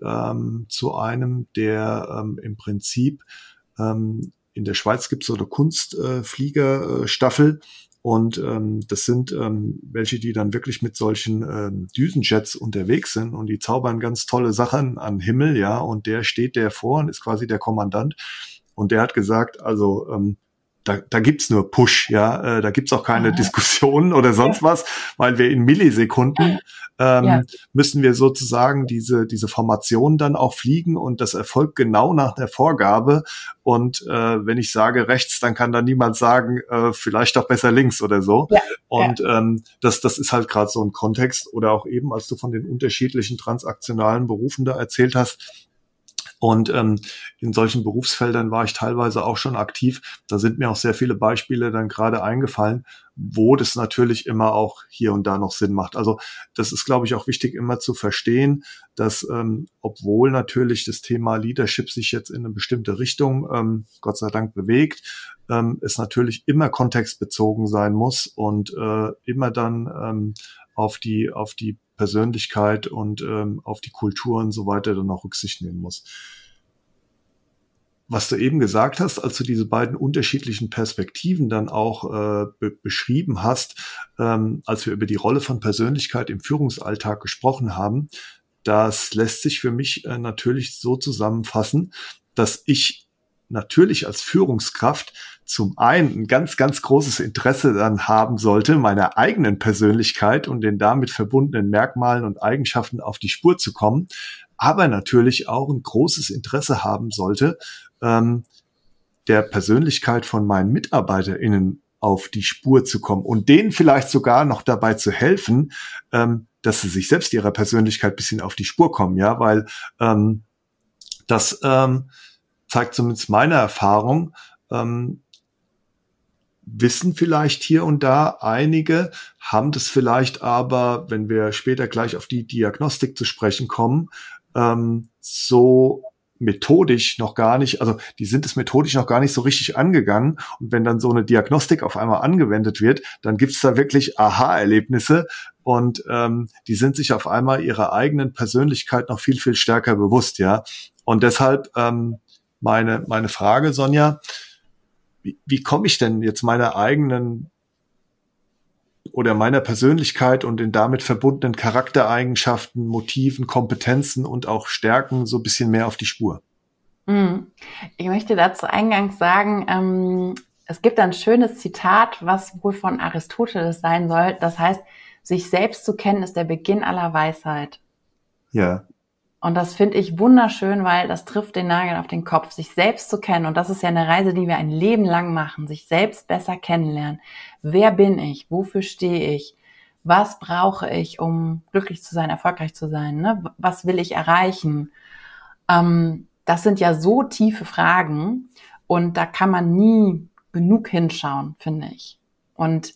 ähm, zu einem, der ähm, im Prinzip ähm, in der Schweiz gibt es so eine Kunstfliegerstaffel. Äh, und ähm, das sind ähm, welche, die dann wirklich mit solchen ähm, Düsenjets unterwegs sind und die zaubern ganz tolle Sachen an Himmel, ja. Und der steht der vor und ist quasi der Kommandant. Und der hat gesagt, also ähm, da, da gibt's nur Push, ja, äh, da gibt's auch keine ja. Diskussionen oder sonst ja. was, weil wir in Millisekunden ähm, ja. müssen wir sozusagen diese, diese Formation dann auch fliegen und das erfolgt genau nach der Vorgabe. Und äh, wenn ich sage rechts, dann kann da niemand sagen, äh, vielleicht doch besser links oder so. Und Ähm, das, das ist halt gerade so ein Kontext. Oder auch eben, als du von den unterschiedlichen transaktionalen Berufen da erzählt hast, und ähm, in solchen Berufsfeldern war ich teilweise auch schon aktiv. Da sind mir auch sehr viele Beispiele dann gerade eingefallen, wo das natürlich immer auch hier und da noch Sinn macht. Also das ist, glaube ich, auch wichtig immer zu verstehen, dass ähm, obwohl natürlich das Thema Leadership sich jetzt in eine bestimmte Richtung, ähm, Gott sei Dank, bewegt, ähm, es natürlich immer kontextbezogen sein muss und äh, immer dann ähm, auf die auf die Persönlichkeit und ähm, auf die Kultur und so weiter dann auch Rücksicht nehmen muss. Was du eben gesagt hast, als du diese beiden unterschiedlichen Perspektiven dann auch äh, be beschrieben hast, ähm, als wir über die Rolle von Persönlichkeit im Führungsalltag gesprochen haben, das lässt sich für mich äh, natürlich so zusammenfassen, dass ich natürlich als Führungskraft zum einen ein ganz, ganz großes Interesse dann haben sollte, meiner eigenen Persönlichkeit und den damit verbundenen Merkmalen und Eigenschaften auf die Spur zu kommen, aber natürlich auch ein großes Interesse haben sollte, ähm, der Persönlichkeit von meinen MitarbeiterInnen auf die Spur zu kommen und denen vielleicht sogar noch dabei zu helfen, ähm, dass sie sich selbst ihrer Persönlichkeit bisschen auf die Spur kommen, ja, weil ähm, das ähm, zeigt zumindest meine Erfahrung, ähm, wissen vielleicht hier und da einige, haben das vielleicht aber, wenn wir später gleich auf die Diagnostik zu sprechen kommen, ähm, so methodisch noch gar nicht, also die sind es methodisch noch gar nicht so richtig angegangen. Und wenn dann so eine Diagnostik auf einmal angewendet wird, dann gibt's da wirklich Aha-Erlebnisse und ähm, die sind sich auf einmal ihrer eigenen Persönlichkeit noch viel, viel stärker bewusst, ja. Und deshalb ähm, meine, meine Frage, Sonja, wie, wie komme ich denn jetzt meiner eigenen oder meiner Persönlichkeit und den damit verbundenen Charaktereigenschaften, Motiven, Kompetenzen und auch Stärken so ein bisschen mehr auf die Spur? Hm. Ich möchte dazu eingangs sagen, ähm, es gibt ein schönes Zitat, was wohl von Aristoteles sein soll. Das heißt, sich selbst zu kennen ist der Beginn aller Weisheit. Ja. Und das finde ich wunderschön, weil das trifft den Nagel auf den Kopf, sich selbst zu kennen. Und das ist ja eine Reise, die wir ein Leben lang machen, sich selbst besser kennenlernen. Wer bin ich? Wofür stehe ich? Was brauche ich, um glücklich zu sein, erfolgreich zu sein? Ne? Was will ich erreichen? Ähm, das sind ja so tiefe Fragen und da kann man nie genug hinschauen, finde ich. Und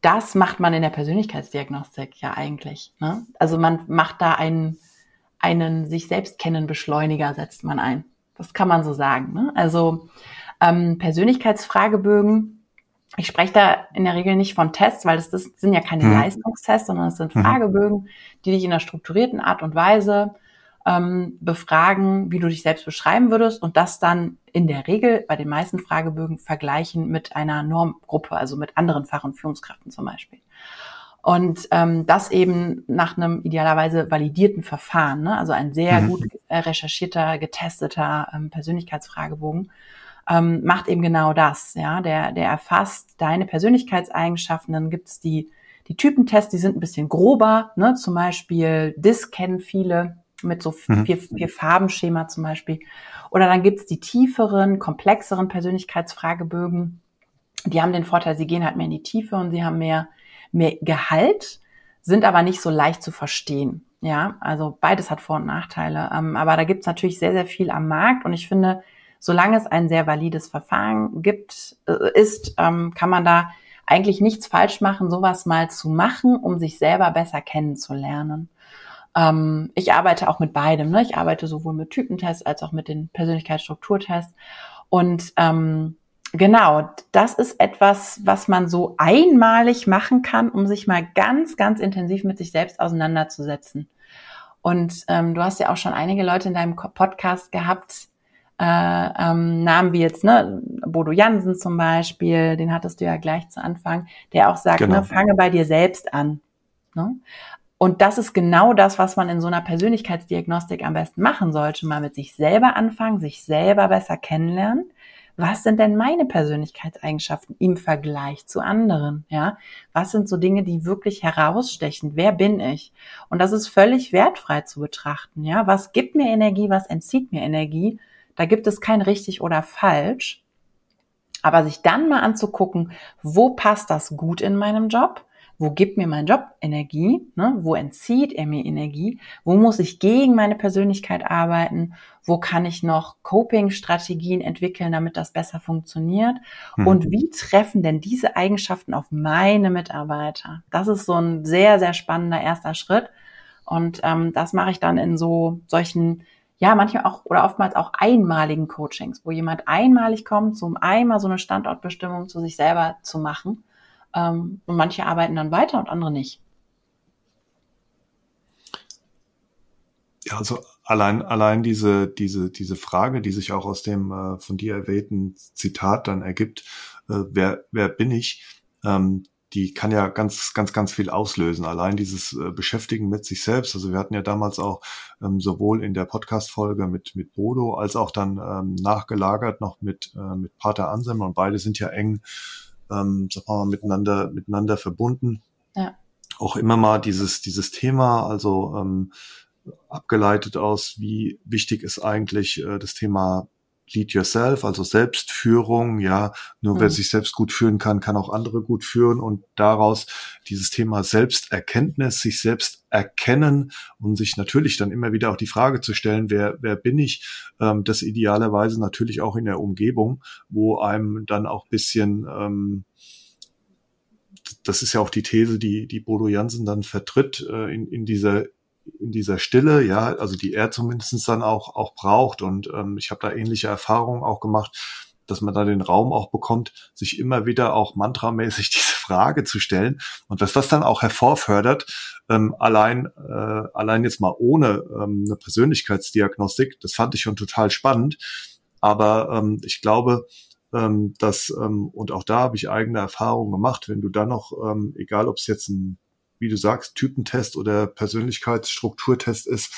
das macht man in der Persönlichkeitsdiagnostik ja eigentlich. Ne? Also man macht da einen einen sich selbst kennen Beschleuniger setzt man ein. Das kann man so sagen. Ne? Also ähm, Persönlichkeitsfragebögen. Ich spreche da in der Regel nicht von Tests, weil das, das sind ja keine hm. Leistungstests, sondern es sind hm. Fragebögen, die dich in einer strukturierten Art und Weise ähm, befragen, wie du dich selbst beschreiben würdest und das dann in der Regel bei den meisten Fragebögen vergleichen mit einer Normgruppe, also mit anderen Fach- und Führungskräften zum Beispiel. Und ähm, das eben nach einem idealerweise validierten Verfahren, ne? also ein sehr mhm. gut äh, recherchierter, getesteter ähm, Persönlichkeitsfragebogen, ähm, macht eben genau das. Ja, der, der erfasst deine Persönlichkeitseigenschaften. Dann gibt's die, die Typentests, die sind ein bisschen grober. Ne? Zum Beispiel DIS kennen viele mit so mhm. vier, vier Farbenschema zum Beispiel. Oder dann gibt's die tieferen, komplexeren Persönlichkeitsfragebögen. Die haben den Vorteil, sie gehen halt mehr in die Tiefe und sie haben mehr mehr Gehalt, sind aber nicht so leicht zu verstehen. Ja, also beides hat Vor- und Nachteile. Ähm, aber da gibt es natürlich sehr, sehr viel am Markt und ich finde, solange es ein sehr valides Verfahren gibt, äh, ist, ähm, kann man da eigentlich nichts falsch machen, sowas mal zu machen, um sich selber besser kennenzulernen. Ähm, ich arbeite auch mit beidem. Ne? Ich arbeite sowohl mit Typentests als auch mit den Persönlichkeitsstrukturtests. Und ähm, Genau, das ist etwas, was man so einmalig machen kann, um sich mal ganz, ganz intensiv mit sich selbst auseinanderzusetzen. Und ähm, du hast ja auch schon einige Leute in deinem Podcast gehabt, äh, ähm, Namen wie jetzt, ne, Bodo Jansen zum Beispiel, den hattest du ja gleich zu Anfang, der auch sagt, genau. ne, fange bei dir selbst an. Ne? Und das ist genau das, was man in so einer Persönlichkeitsdiagnostik am besten machen sollte, mal mit sich selber anfangen, sich selber besser kennenlernen was sind denn meine Persönlichkeitseigenschaften im Vergleich zu anderen? Ja, was sind so Dinge, die wirklich herausstechen? Wer bin ich? Und das ist völlig wertfrei zu betrachten. Ja, was gibt mir Energie? Was entzieht mir Energie? Da gibt es kein richtig oder falsch. Aber sich dann mal anzugucken, wo passt das gut in meinem Job? Wo gibt mir mein Job Energie? Ne? Wo entzieht er mir Energie? Wo muss ich gegen meine Persönlichkeit arbeiten? Wo kann ich noch Coping-Strategien entwickeln, damit das besser funktioniert? Mhm. Und wie treffen denn diese Eigenschaften auf meine Mitarbeiter? Das ist so ein sehr, sehr spannender erster Schritt. Und ähm, das mache ich dann in so solchen ja, manchmal auch oder oftmals auch einmaligen Coachings, wo jemand einmalig kommt, um einmal so eine Standortbestimmung zu sich selber zu machen. Ähm, und manche arbeiten dann weiter und andere nicht. Ja, also allein, allein diese, diese, diese Frage, die sich auch aus dem äh, von dir erwähnten Zitat dann ergibt, äh, wer, wer bin ich, ähm, die kann ja ganz, ganz, ganz viel auslösen. Allein dieses äh, Beschäftigen mit sich selbst. Also wir hatten ja damals auch ähm, sowohl in der Podcast-Folge mit, mit Bodo als auch dann ähm, nachgelagert noch mit, äh, mit Pater Anselm und beide sind ja eng, ähm, sag mal, miteinander, miteinander verbunden. Ja. Auch immer mal dieses, dieses Thema, also ähm, abgeleitet aus, wie wichtig ist eigentlich äh, das Thema Lead Yourself, also Selbstführung, ja, nur mhm. wer sich selbst gut führen kann, kann auch andere gut führen. Und daraus dieses Thema Selbsterkenntnis, sich selbst erkennen und sich natürlich dann immer wieder auch die Frage zu stellen, wer, wer bin ich, ähm, das idealerweise natürlich auch in der Umgebung, wo einem dann auch bisschen, ähm, das ist ja auch die These, die, die Bodo Jansen dann vertritt, äh, in, in dieser in dieser Stille, ja, also die er zumindestens dann auch, auch braucht. Und ähm, ich habe da ähnliche Erfahrungen auch gemacht, dass man da den Raum auch bekommt, sich immer wieder auch mantramäßig diese Frage zu stellen. Und was das dann auch hervorfördert, ähm, allein, äh, allein jetzt mal ohne ähm, eine Persönlichkeitsdiagnostik, das fand ich schon total spannend. Aber ähm, ich glaube, ähm, dass, ähm, und auch da habe ich eigene Erfahrungen gemacht, wenn du dann noch, ähm, egal ob es jetzt ein wie du sagst, Typentest oder Persönlichkeitsstrukturtest ist,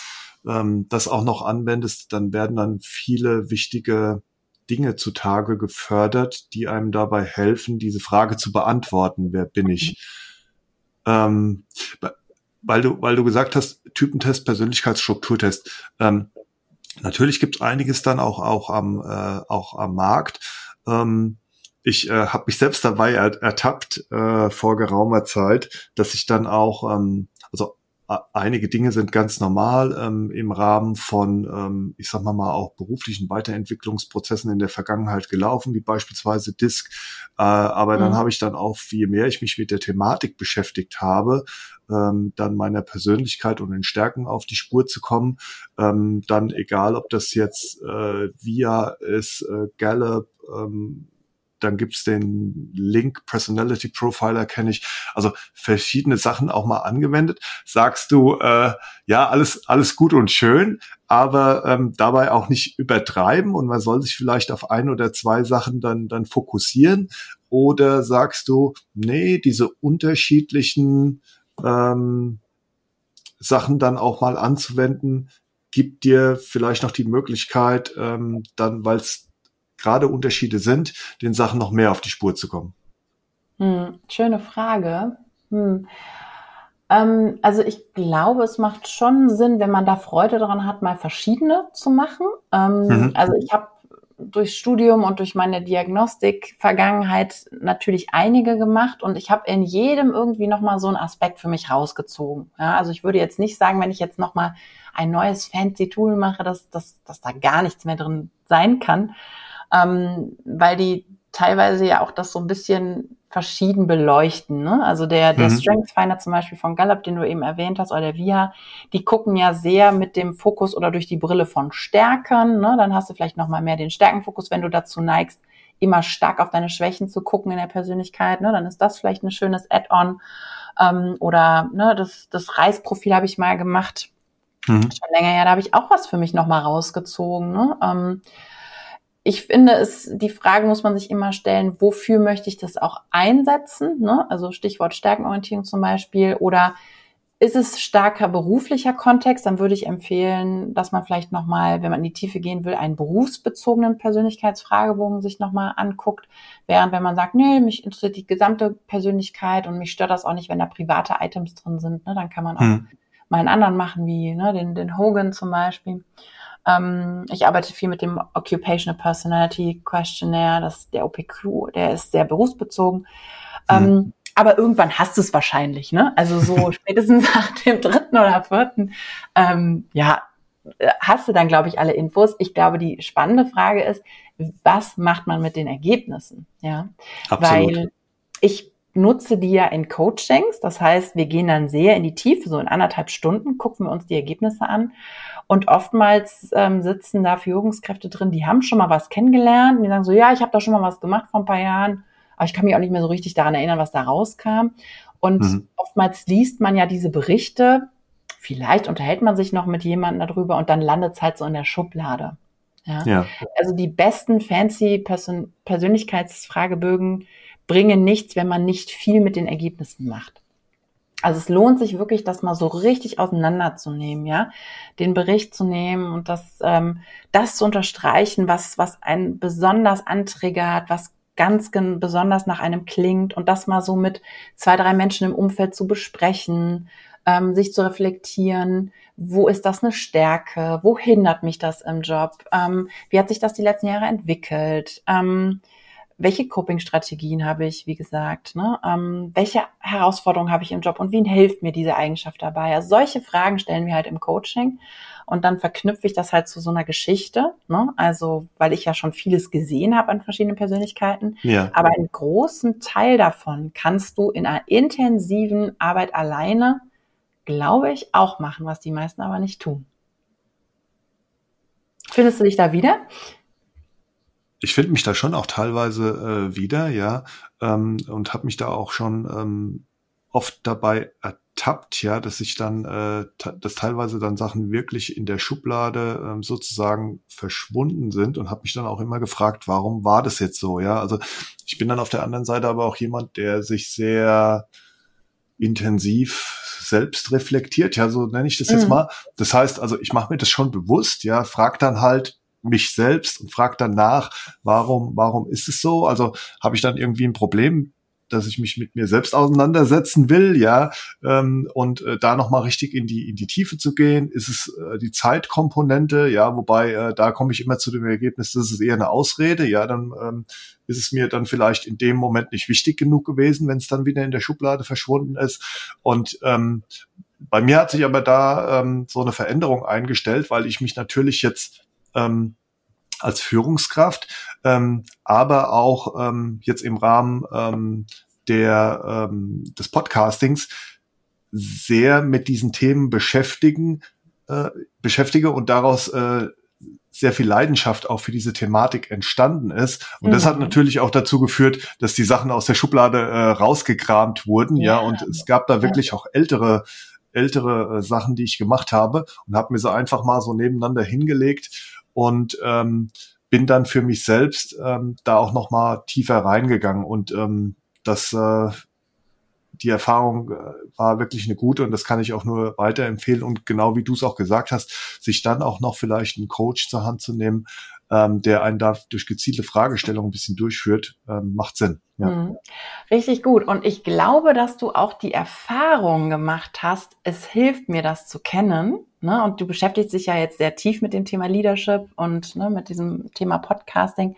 ähm, das auch noch anwendest, dann werden dann viele wichtige Dinge zutage gefördert, die einem dabei helfen, diese Frage zu beantworten, wer bin ich? Ähm, weil du, weil du gesagt hast, Typentest, Persönlichkeitsstrukturtest. Ähm, natürlich gibt es einiges dann auch, auch am, äh, auch am Markt. Ähm, ich äh, habe mich selbst dabei er, ertappt äh, vor geraumer Zeit, dass ich dann auch, ähm, also einige Dinge sind ganz normal ähm, im Rahmen von, ähm, ich sag mal mal, auch beruflichen Weiterentwicklungsprozessen in der Vergangenheit gelaufen, wie beispielsweise DISC. Äh, aber mhm. dann habe ich dann auch, je mehr ich mich mit der Thematik beschäftigt habe, ähm, dann meiner Persönlichkeit und den Stärken auf die Spur zu kommen, ähm, dann egal, ob das jetzt äh, VIA ist, äh, Gallup, ähm, dann gibt's den Link Personality Profiler, kenne ich. Also verschiedene Sachen auch mal angewendet. Sagst du, äh, ja, alles, alles gut und schön, aber ähm, dabei auch nicht übertreiben und man soll sich vielleicht auf ein oder zwei Sachen dann, dann fokussieren? Oder sagst du, nee, diese unterschiedlichen ähm, Sachen dann auch mal anzuwenden, gibt dir vielleicht noch die Möglichkeit, ähm, dann, weil es gerade Unterschiede sind, den Sachen noch mehr auf die Spur zu kommen? Hm, schöne Frage. Hm. Ähm, also ich glaube, es macht schon Sinn, wenn man da Freude daran hat, mal verschiedene zu machen. Ähm, mhm. Also ich habe durch Studium und durch meine Diagnostik-Vergangenheit natürlich einige gemacht und ich habe in jedem irgendwie nochmal so einen Aspekt für mich rausgezogen. Ja, also ich würde jetzt nicht sagen, wenn ich jetzt nochmal ein neues fancy Tool mache, dass, dass, dass da gar nichts mehr drin sein kann ähm, weil die teilweise ja auch das so ein bisschen verschieden beleuchten. Ne? Also der, der mhm. Strength Finder zum Beispiel von Gallup, den du eben erwähnt hast, oder der VIA, die gucken ja sehr mit dem Fokus oder durch die Brille von Stärken. Ne? Dann hast du vielleicht nochmal mehr den Stärkenfokus, wenn du dazu neigst, immer stark auf deine Schwächen zu gucken in der Persönlichkeit. Ne? Dann ist das vielleicht ein schönes Add-on. Ähm, oder ne, das, das Reisprofil habe ich mal gemacht. Mhm. Schon länger her, da habe ich auch was für mich nochmal rausgezogen. Ne? Ähm, ich finde es, die Frage muss man sich immer stellen, wofür möchte ich das auch einsetzen? Ne? Also Stichwort Stärkenorientierung zum Beispiel oder ist es starker beruflicher Kontext, dann würde ich empfehlen, dass man vielleicht nochmal, wenn man in die Tiefe gehen will, einen berufsbezogenen Persönlichkeitsfragebogen sich nochmal anguckt. Während wenn man sagt, nee, mich interessiert die gesamte Persönlichkeit und mich stört das auch nicht, wenn da private Items drin sind, ne, dann kann man auch hm. mal einen anderen machen, wie ne, den, den Hogan zum Beispiel. Ähm, ich arbeite viel mit dem Occupational Personality Questionnaire, das der OPQ, der ist sehr berufsbezogen. Hm. Ähm, aber irgendwann hast du es wahrscheinlich, ne? Also so spätestens nach dem dritten oder vierten, ähm, ja, hast du dann, glaube ich, alle Infos. Ich glaube, die spannende Frage ist, was macht man mit den Ergebnissen? Ja, Absolut. weil ich nutze die ja in Coachings. Das heißt, wir gehen dann sehr in die Tiefe, so in anderthalb Stunden gucken wir uns die Ergebnisse an. Und oftmals ähm, sitzen da Führungskräfte drin, die haben schon mal was kennengelernt. Und die sagen so, ja, ich habe da schon mal was gemacht vor ein paar Jahren aber ich kann mich auch nicht mehr so richtig daran erinnern, was da rauskam. Und mhm. oftmals liest man ja diese Berichte, vielleicht unterhält man sich noch mit jemandem darüber und dann landet es halt so in der Schublade. Ja? ja. Also die besten fancy Persön Persönlichkeitsfragebögen bringen nichts, wenn man nicht viel mit den Ergebnissen macht. Also es lohnt sich wirklich, das mal so richtig auseinanderzunehmen, ja, den Bericht zu nehmen und das, ähm, das zu unterstreichen, was was einen besonders antriggert, was ganz besonders nach einem klingt und das mal so mit zwei, drei Menschen im Umfeld zu besprechen, ähm, sich zu reflektieren, wo ist das eine Stärke, wo hindert mich das im Job, ähm, wie hat sich das die letzten Jahre entwickelt, ähm, welche Coping-Strategien habe ich, wie gesagt, ne? ähm, welche Herausforderungen habe ich im Job und wie hilft mir diese Eigenschaft dabei? Also solche Fragen stellen wir halt im Coaching und dann verknüpfe ich das halt zu so einer Geschichte, ne? also weil ich ja schon vieles gesehen habe an verschiedenen Persönlichkeiten, ja. aber einen großen Teil davon kannst du in einer intensiven Arbeit alleine, glaube ich, auch machen, was die meisten aber nicht tun. Findest du dich da wieder? Ich finde mich da schon auch teilweise äh, wieder, ja, ähm, und habe mich da auch schon ähm, oft dabei ertappt, ja, dass ich dann, äh, dass teilweise dann Sachen wirklich in der Schublade ähm, sozusagen verschwunden sind und habe mich dann auch immer gefragt, warum war das jetzt so, ja? Also ich bin dann auf der anderen Seite aber auch jemand, der sich sehr intensiv selbst reflektiert, ja, so nenne ich das jetzt mhm. mal. Das heißt, also ich mache mir das schon bewusst, ja, frag dann halt, mich selbst und frage dann nach, warum, warum ist es so? Also habe ich dann irgendwie ein Problem, dass ich mich mit mir selbst auseinandersetzen will, ja, ähm, und äh, da nochmal richtig in die in die Tiefe zu gehen, ist es äh, die Zeitkomponente, ja, wobei äh, da komme ich immer zu dem Ergebnis, das ist eher eine Ausrede, ja, dann ähm, ist es mir dann vielleicht in dem Moment nicht wichtig genug gewesen, wenn es dann wieder in der Schublade verschwunden ist. Und ähm, bei mir hat sich aber da ähm, so eine Veränderung eingestellt, weil ich mich natürlich jetzt ähm, als Führungskraft, ähm, aber auch ähm, jetzt im Rahmen ähm, der, ähm, des Podcastings sehr mit diesen Themen beschäftigen, äh, beschäftige und daraus äh, sehr viel Leidenschaft auch für diese Thematik entstanden ist. Und mhm. das hat mhm. natürlich auch dazu geführt, dass die Sachen aus der Schublade äh, rausgekramt wurden. Ja, ja und es gab da wirklich auch ältere ältere äh, Sachen, die ich gemacht habe und habe mir so einfach mal so nebeneinander hingelegt und ähm, bin dann für mich selbst ähm, da auch noch mal tiefer reingegangen und ähm, das äh, die Erfahrung äh, war wirklich eine gute und das kann ich auch nur weiterempfehlen und genau wie du es auch gesagt hast, sich dann auch noch vielleicht einen Coach zur Hand zu nehmen, ähm, der einen da durch gezielte Fragestellungen ein bisschen durchführt, ähm, macht Sinn. Ja. Mhm. Richtig gut. Und ich glaube, dass du auch die Erfahrung gemacht hast, es hilft mir, das zu kennen. Ne? Und du beschäftigst dich ja jetzt sehr tief mit dem Thema Leadership und ne, mit diesem Thema Podcasting.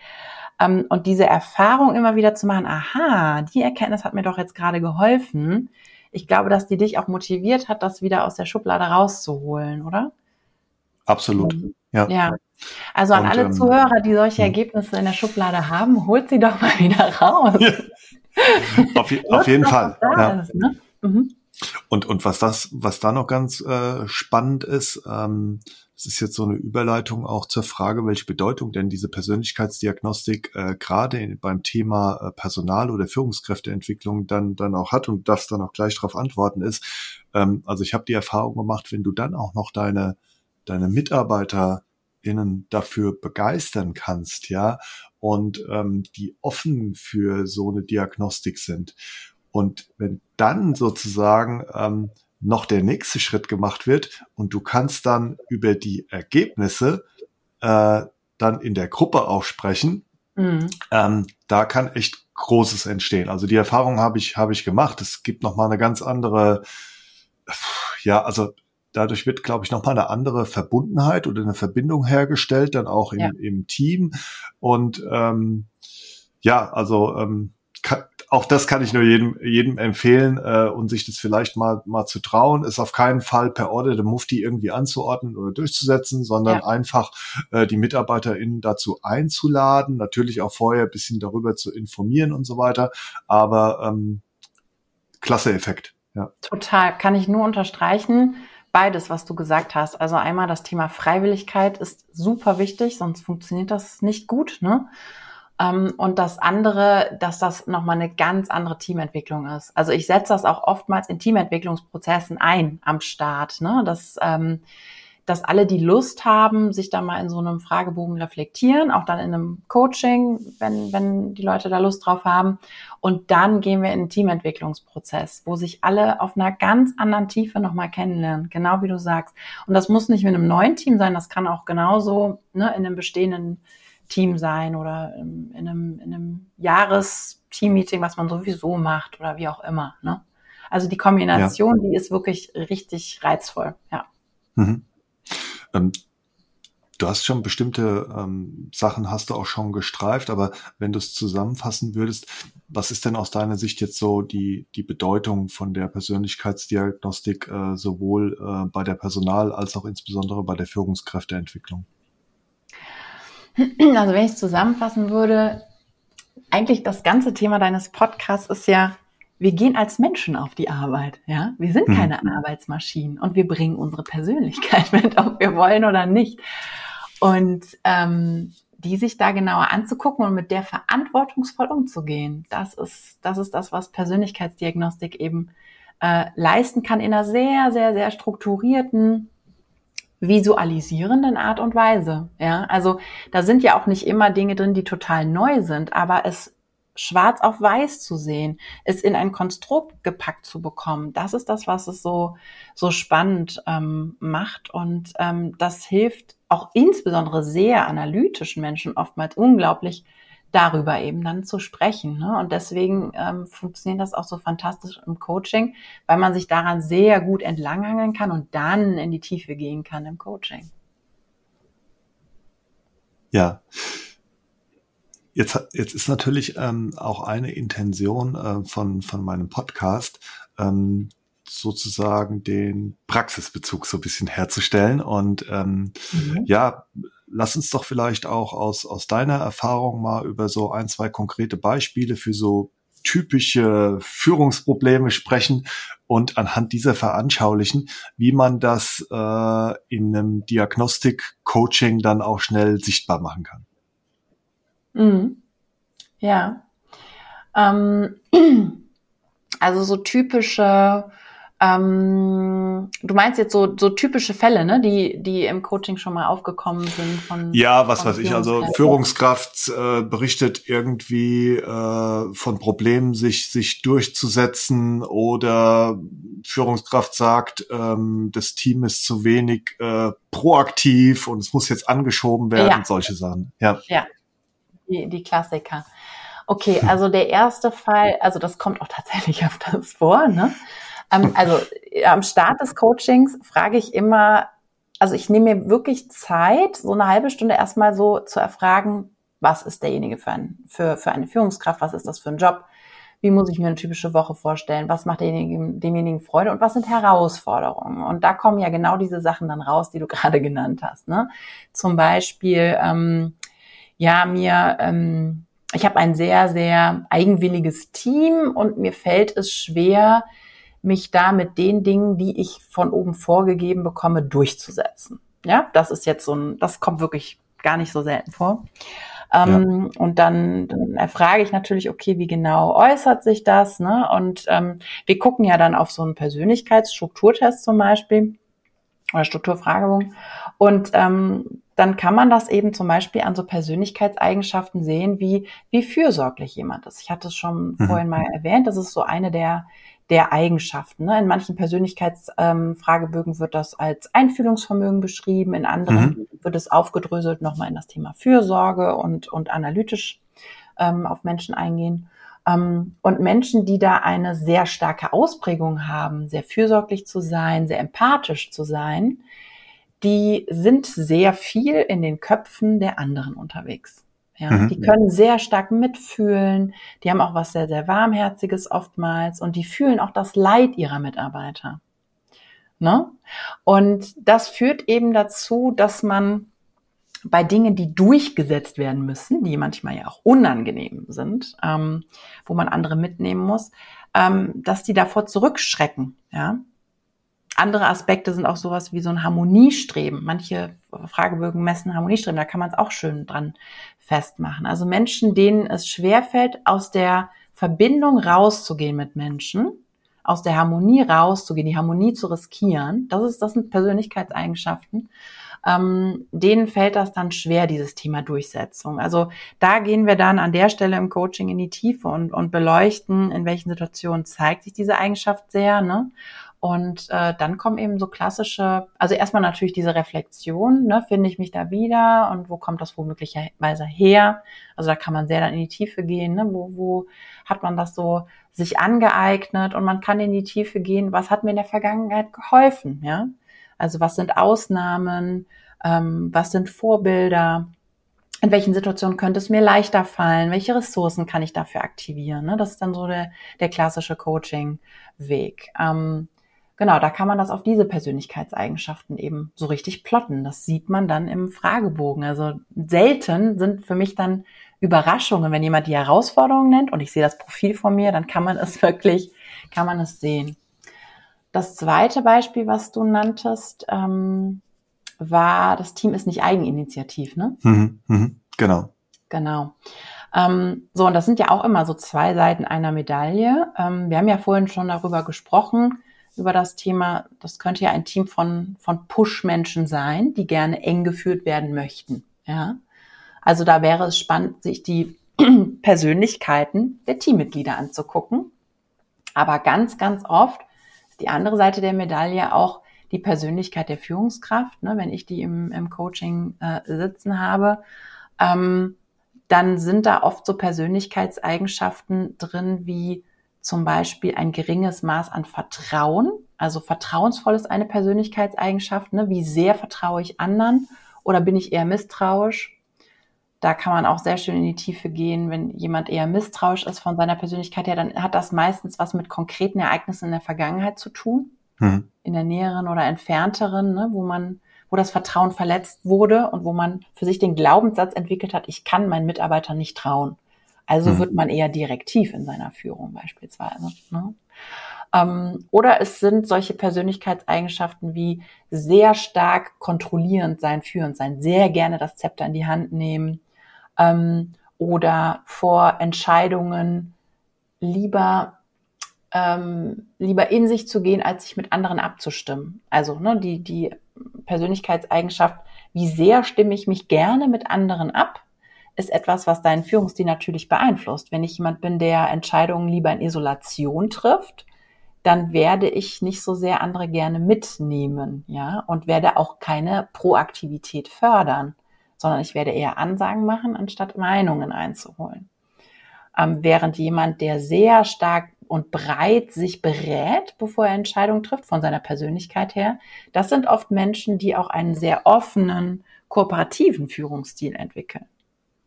Ähm, und diese Erfahrung immer wieder zu machen, aha, die Erkenntnis hat mir doch jetzt gerade geholfen. Ich glaube, dass die dich auch motiviert hat, das wieder aus der Schublade rauszuholen, oder? Absolut. Ja. ja. Also an und, alle ähm, Zuhörer, die solche hm. Ergebnisse in der Schublade haben, holt sie doch mal wieder raus. Ja. Auf, auf jeden Fall. Ja. Ist, ne? mhm. Und, und was das, was da noch ganz äh, spannend ist, ähm, es ist jetzt so eine Überleitung auch zur Frage, welche Bedeutung denn diese Persönlichkeitsdiagnostik äh, gerade beim Thema äh, Personal- oder Führungskräfteentwicklung dann, dann auch hat und das dann auch gleich darauf antworten ist. Ähm, also ich habe die Erfahrung gemacht, wenn du dann auch noch deine, deine MitarbeiterInnen dafür begeistern kannst, ja, und ähm, die offen für so eine Diagnostik sind. Und wenn dann sozusagen ähm, noch der nächste Schritt gemacht wird und du kannst dann über die Ergebnisse äh, dann in der Gruppe auch sprechen, mhm. ähm, da kann echt Großes entstehen. Also die Erfahrung habe ich, habe ich gemacht. Es gibt nochmal eine ganz andere, ja, also dadurch wird, glaube ich, nochmal eine andere Verbundenheit oder eine Verbindung hergestellt, dann auch im, ja. im Team. Und ähm, ja, also ähm, kann, auch das kann ich nur jedem, jedem empfehlen äh, und sich das vielleicht mal, mal zu trauen, ist auf keinen Fall per Order der Mufti irgendwie anzuordnen oder durchzusetzen, sondern ja. einfach äh, die MitarbeiterInnen dazu einzuladen, natürlich auch vorher ein bisschen darüber zu informieren und so weiter, aber ähm, klasse Effekt. Ja. Total, kann ich nur unterstreichen. Beides, was du gesagt hast. Also einmal das Thema Freiwilligkeit ist super wichtig, sonst funktioniert das nicht gut. Ne? Ähm, und das andere, dass das nochmal eine ganz andere Teamentwicklung ist. Also ich setze das auch oftmals in Teamentwicklungsprozessen ein am Start, ne? dass, ähm, dass alle, die Lust haben, sich da mal in so einem Fragebogen reflektieren, auch dann in einem Coaching, wenn, wenn die Leute da Lust drauf haben. Und dann gehen wir in einen Teamentwicklungsprozess, wo sich alle auf einer ganz anderen Tiefe nochmal kennenlernen, genau wie du sagst. Und das muss nicht mit einem neuen Team sein, das kann auch genauso ne, in einem bestehenden Team sein oder in, in einem, in einem Jahres-Team-Meeting, was man sowieso macht oder wie auch immer. Ne? Also die Kombination, ja. die ist wirklich richtig reizvoll, ja. Mhm. Ähm, du hast schon bestimmte ähm, Sachen hast du auch schon gestreift, aber wenn du es zusammenfassen würdest, was ist denn aus deiner Sicht jetzt so die, die Bedeutung von der Persönlichkeitsdiagnostik äh, sowohl äh, bei der Personal- als auch insbesondere bei der Führungskräfteentwicklung? Also wenn ich es zusammenfassen würde, eigentlich das ganze Thema deines Podcasts ist ja, wir gehen als Menschen auf die Arbeit, ja. Wir sind hm. keine mhm. Arbeitsmaschinen und wir bringen unsere Persönlichkeit mit, ob wir wollen oder nicht. Und ähm, die sich da genauer anzugucken und mit der verantwortungsvoll umzugehen, das ist das, ist das was Persönlichkeitsdiagnostik eben äh, leisten kann in einer sehr, sehr, sehr strukturierten, visualisierenden Art und Weise. Ja, also da sind ja auch nicht immer Dinge drin, die total neu sind, aber es schwarz auf weiß zu sehen, es in ein Konstrukt gepackt zu bekommen, das ist das, was es so, so spannend ähm, macht. Und ähm, das hilft auch insbesondere sehr analytischen Menschen oftmals unglaublich darüber eben dann zu sprechen. Ne? Und deswegen ähm, funktioniert das auch so fantastisch im Coaching, weil man sich daran sehr gut entlanghangeln kann und dann in die Tiefe gehen kann im Coaching. Ja. Jetzt, jetzt ist natürlich ähm, auch eine Intention äh, von, von meinem Podcast, ähm, sozusagen den Praxisbezug so ein bisschen herzustellen. Und ähm, mhm. ja, lass uns doch vielleicht auch aus, aus deiner Erfahrung mal über so ein, zwei konkrete Beispiele für so typische Führungsprobleme sprechen und anhand dieser veranschaulichen, wie man das äh, in einem Diagnostik-Coaching dann auch schnell sichtbar machen kann. Mhm. Ja. Ähm, also so typische ähm, du meinst jetzt so, so typische Fälle, ne, die, die im Coaching schon mal aufgekommen sind von. Ja, was von weiß ich. Also Führungskraft äh, berichtet irgendwie äh, von Problemen, sich, sich durchzusetzen oder Führungskraft sagt, ähm, das Team ist zu wenig äh, proaktiv und es muss jetzt angeschoben werden, ja. solche Sachen. Ja. Ja. Die, die Klassiker. Okay, also der erste Fall, also das kommt auch tatsächlich öfters vor, ne? Ähm, also äh, am Start des Coachings frage ich immer, also ich nehme mir wirklich Zeit, so eine halbe Stunde erstmal so zu erfragen, was ist derjenige für, ein, für, für eine Führungskraft, was ist das für ein Job, wie muss ich mir eine typische Woche vorstellen, was macht demjenigen, demjenigen Freude und was sind Herausforderungen. Und da kommen ja genau diese Sachen dann raus, die du gerade genannt hast. Ne? Zum Beispiel, ähm, ja, mir, ähm, ich habe ein sehr, sehr eigenwilliges Team und mir fällt es schwer, mich da mit den Dingen, die ich von oben vorgegeben bekomme, durchzusetzen. Ja, das ist jetzt so ein, das kommt wirklich gar nicht so selten vor. Ähm, ja. Und dann, dann erfrage ich natürlich, okay, wie genau äußert sich das? Ne? Und ähm, wir gucken ja dann auf so einen Persönlichkeitsstrukturtest zum Beispiel oder Strukturfragebogen. Und ähm, dann kann man das eben zum Beispiel an so Persönlichkeitseigenschaften sehen, wie, wie fürsorglich jemand ist. Ich hatte es schon mhm. vorhin mal erwähnt, das ist so eine der, der Eigenschaften. Ne? In manchen Persönlichkeitsfragebögen ähm, wird das als Einfühlungsvermögen beschrieben, in anderen mhm. wird es aufgedröselt nochmal in das Thema Fürsorge und, und analytisch ähm, auf Menschen eingehen. Ähm, und Menschen, die da eine sehr starke Ausprägung haben, sehr fürsorglich zu sein, sehr empathisch zu sein, die sind sehr viel in den Köpfen der anderen unterwegs. Ja, mhm. die können sehr stark mitfühlen, die haben auch was sehr, sehr Warmherziges oftmals und die fühlen auch das Leid ihrer Mitarbeiter. Ne? Und das führt eben dazu, dass man bei Dingen, die durchgesetzt werden müssen, die manchmal ja auch unangenehm sind, ähm, wo man andere mitnehmen muss, ähm, dass die davor zurückschrecken. Ja? Andere Aspekte sind auch sowas wie so ein Harmoniestreben. Manche Fragebögen messen Harmoniestreben, da kann man es auch schön dran festmachen. Also Menschen, denen es schwerfällt, aus der Verbindung rauszugehen mit Menschen, aus der Harmonie rauszugehen, die Harmonie zu riskieren, das ist, das sind Persönlichkeitseigenschaften ähm, denen fällt das dann schwer, dieses Thema Durchsetzung. Also da gehen wir dann an der Stelle im Coaching in die Tiefe und, und beleuchten, in welchen Situationen zeigt sich diese Eigenschaft sehr. Ne? Und äh, dann kommen eben so klassische, also erstmal natürlich diese Reflexion, ne, finde ich mich da wieder und wo kommt das womöglicherweise her? Also da kann man sehr dann in die Tiefe gehen, ne? wo, wo hat man das so sich angeeignet und man kann in die Tiefe gehen, was hat mir in der Vergangenheit geholfen, ja? Also was sind Ausnahmen? Ähm, was sind Vorbilder? In welchen Situationen könnte es mir leichter fallen? Welche Ressourcen kann ich dafür aktivieren? Ne? Das ist dann so der, der klassische Coaching-Weg. Ähm, genau, da kann man das auf diese Persönlichkeitseigenschaften eben so richtig plotten. Das sieht man dann im Fragebogen. Also selten sind für mich dann Überraschungen, wenn jemand die Herausforderungen nennt und ich sehe das Profil von mir, dann kann man es wirklich, kann man es sehen. Das zweite Beispiel, was du nanntest, ähm, war, das Team ist nicht eigeninitiativ, ne? Mhm, mhm, genau. Genau. Ähm, so, und das sind ja auch immer so zwei Seiten einer Medaille. Ähm, wir haben ja vorhin schon darüber gesprochen, über das Thema, das könnte ja ein Team von, von Push-Menschen sein, die gerne eng geführt werden möchten. Ja. Also da wäre es spannend, sich die Persönlichkeiten der Teammitglieder anzugucken. Aber ganz, ganz oft die andere Seite der Medaille auch die Persönlichkeit der Führungskraft. Ne? Wenn ich die im, im Coaching äh, sitzen habe, ähm, dann sind da oft so Persönlichkeitseigenschaften drin wie zum Beispiel ein geringes Maß an Vertrauen. Also vertrauensvoll ist eine Persönlichkeitseigenschaft. Ne? Wie sehr vertraue ich anderen oder bin ich eher misstrauisch? Da kann man auch sehr schön in die Tiefe gehen. Wenn jemand eher misstrauisch ist von seiner Persönlichkeit her, dann hat das meistens was mit konkreten Ereignissen in der Vergangenheit zu tun, mhm. in der näheren oder entfernteren, ne, wo man, wo das Vertrauen verletzt wurde und wo man für sich den Glaubenssatz entwickelt hat, ich kann meinen Mitarbeitern nicht trauen. Also mhm. wird man eher direktiv in seiner Führung beispielsweise. Ne? Ähm, oder es sind solche Persönlichkeitseigenschaften wie sehr stark kontrollierend sein, führend sein, sehr gerne das Zepter in die Hand nehmen, ähm, oder vor Entscheidungen lieber ähm, lieber in sich zu gehen, als sich mit anderen abzustimmen. Also ne, die, die Persönlichkeitseigenschaft, wie sehr stimme ich mich gerne mit anderen ab, ist etwas, was deinen Führungsstil natürlich beeinflusst. Wenn ich jemand bin, der Entscheidungen lieber in Isolation trifft, dann werde ich nicht so sehr andere gerne mitnehmen, ja, und werde auch keine Proaktivität fördern sondern ich werde eher Ansagen machen, anstatt Meinungen einzuholen. Ähm, während jemand, der sehr stark und breit sich berät, bevor er Entscheidungen trifft, von seiner Persönlichkeit her, das sind oft Menschen, die auch einen sehr offenen, kooperativen Führungsstil entwickeln.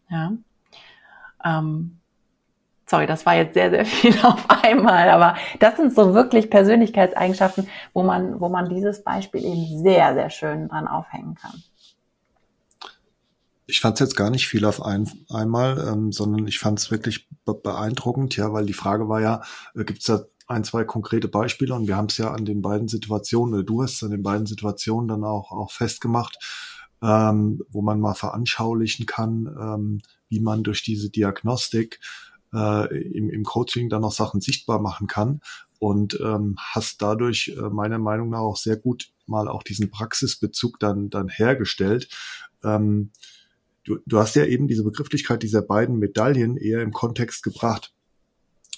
Ja. Ähm, sorry, das war jetzt sehr, sehr viel auf einmal, aber das sind so wirklich Persönlichkeitseigenschaften, wo man, wo man dieses Beispiel eben sehr, sehr schön dran aufhängen kann ich fand es jetzt gar nicht viel auf ein, einmal, ähm, sondern ich fand es wirklich be beeindruckend, ja, weil die Frage war ja, äh, gibt es da ein, zwei konkrete Beispiele und wir haben es ja an den beiden Situationen, oder du hast es an den beiden Situationen dann auch, auch festgemacht, ähm, wo man mal veranschaulichen kann, ähm, wie man durch diese Diagnostik äh, im, im Coaching dann auch Sachen sichtbar machen kann und ähm, hast dadurch äh, meiner Meinung nach auch sehr gut mal auch diesen Praxisbezug dann, dann hergestellt. Ähm, du, du hast ja eben diese Begrifflichkeit dieser beiden Medaillen eher im Kontext gebracht.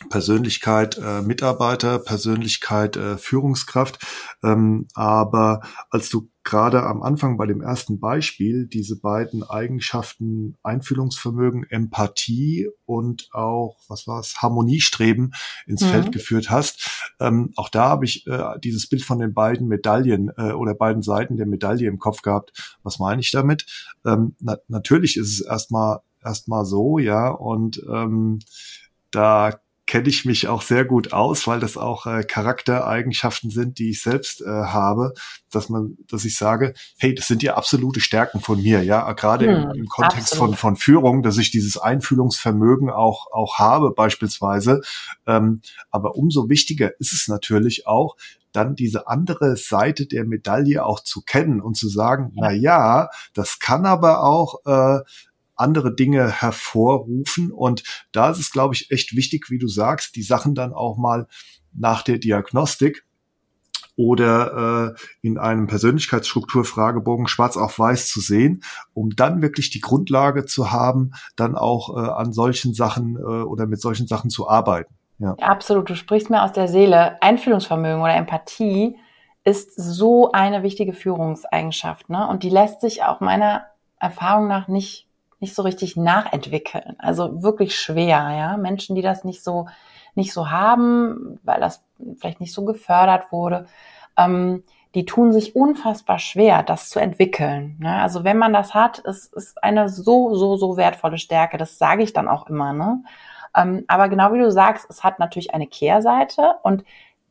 Persönlichkeit äh, Mitarbeiter, Persönlichkeit äh, Führungskraft. Ähm, aber als du gerade am Anfang bei dem ersten Beispiel diese beiden Eigenschaften Einfühlungsvermögen, Empathie und auch, was war es, Harmoniestreben ins mhm. Feld geführt hast, ähm, auch da habe ich äh, dieses Bild von den beiden Medaillen äh, oder beiden Seiten der Medaille im Kopf gehabt. Was meine ich damit? Ähm, na, natürlich ist es erstmal erstmal so, ja, und ähm, da kenne ich mich auch sehr gut aus, weil das auch äh, Charaktereigenschaften sind, die ich selbst äh, habe, dass man, dass ich sage, hey, das sind ja absolute Stärken von mir, ja, gerade hm, im, im, Kontext von von Führung, dass ich dieses Einfühlungsvermögen auch auch habe beispielsweise. Ähm, aber umso wichtiger ist es natürlich auch, dann diese andere Seite der Medaille auch zu kennen und zu sagen, na ja, das kann aber auch äh, andere Dinge hervorrufen. Und da ist es, glaube ich, echt wichtig, wie du sagst, die Sachen dann auch mal nach der Diagnostik oder äh, in einem Persönlichkeitsstrukturfragebogen schwarz auf weiß zu sehen, um dann wirklich die Grundlage zu haben, dann auch äh, an solchen Sachen äh, oder mit solchen Sachen zu arbeiten. Ja. ja, absolut. Du sprichst mir aus der Seele. Einfühlungsvermögen oder Empathie ist so eine wichtige Führungseigenschaft, ne? Und die lässt sich auch meiner Erfahrung nach nicht nicht so richtig nachentwickeln. Also wirklich schwer, ja. Menschen, die das nicht so, nicht so haben, weil das vielleicht nicht so gefördert wurde, ähm, die tun sich unfassbar schwer, das zu entwickeln. Ne? Also wenn man das hat, es ist eine so, so, so wertvolle Stärke. Das sage ich dann auch immer. Ne? Ähm, aber genau wie du sagst, es hat natürlich eine Kehrseite und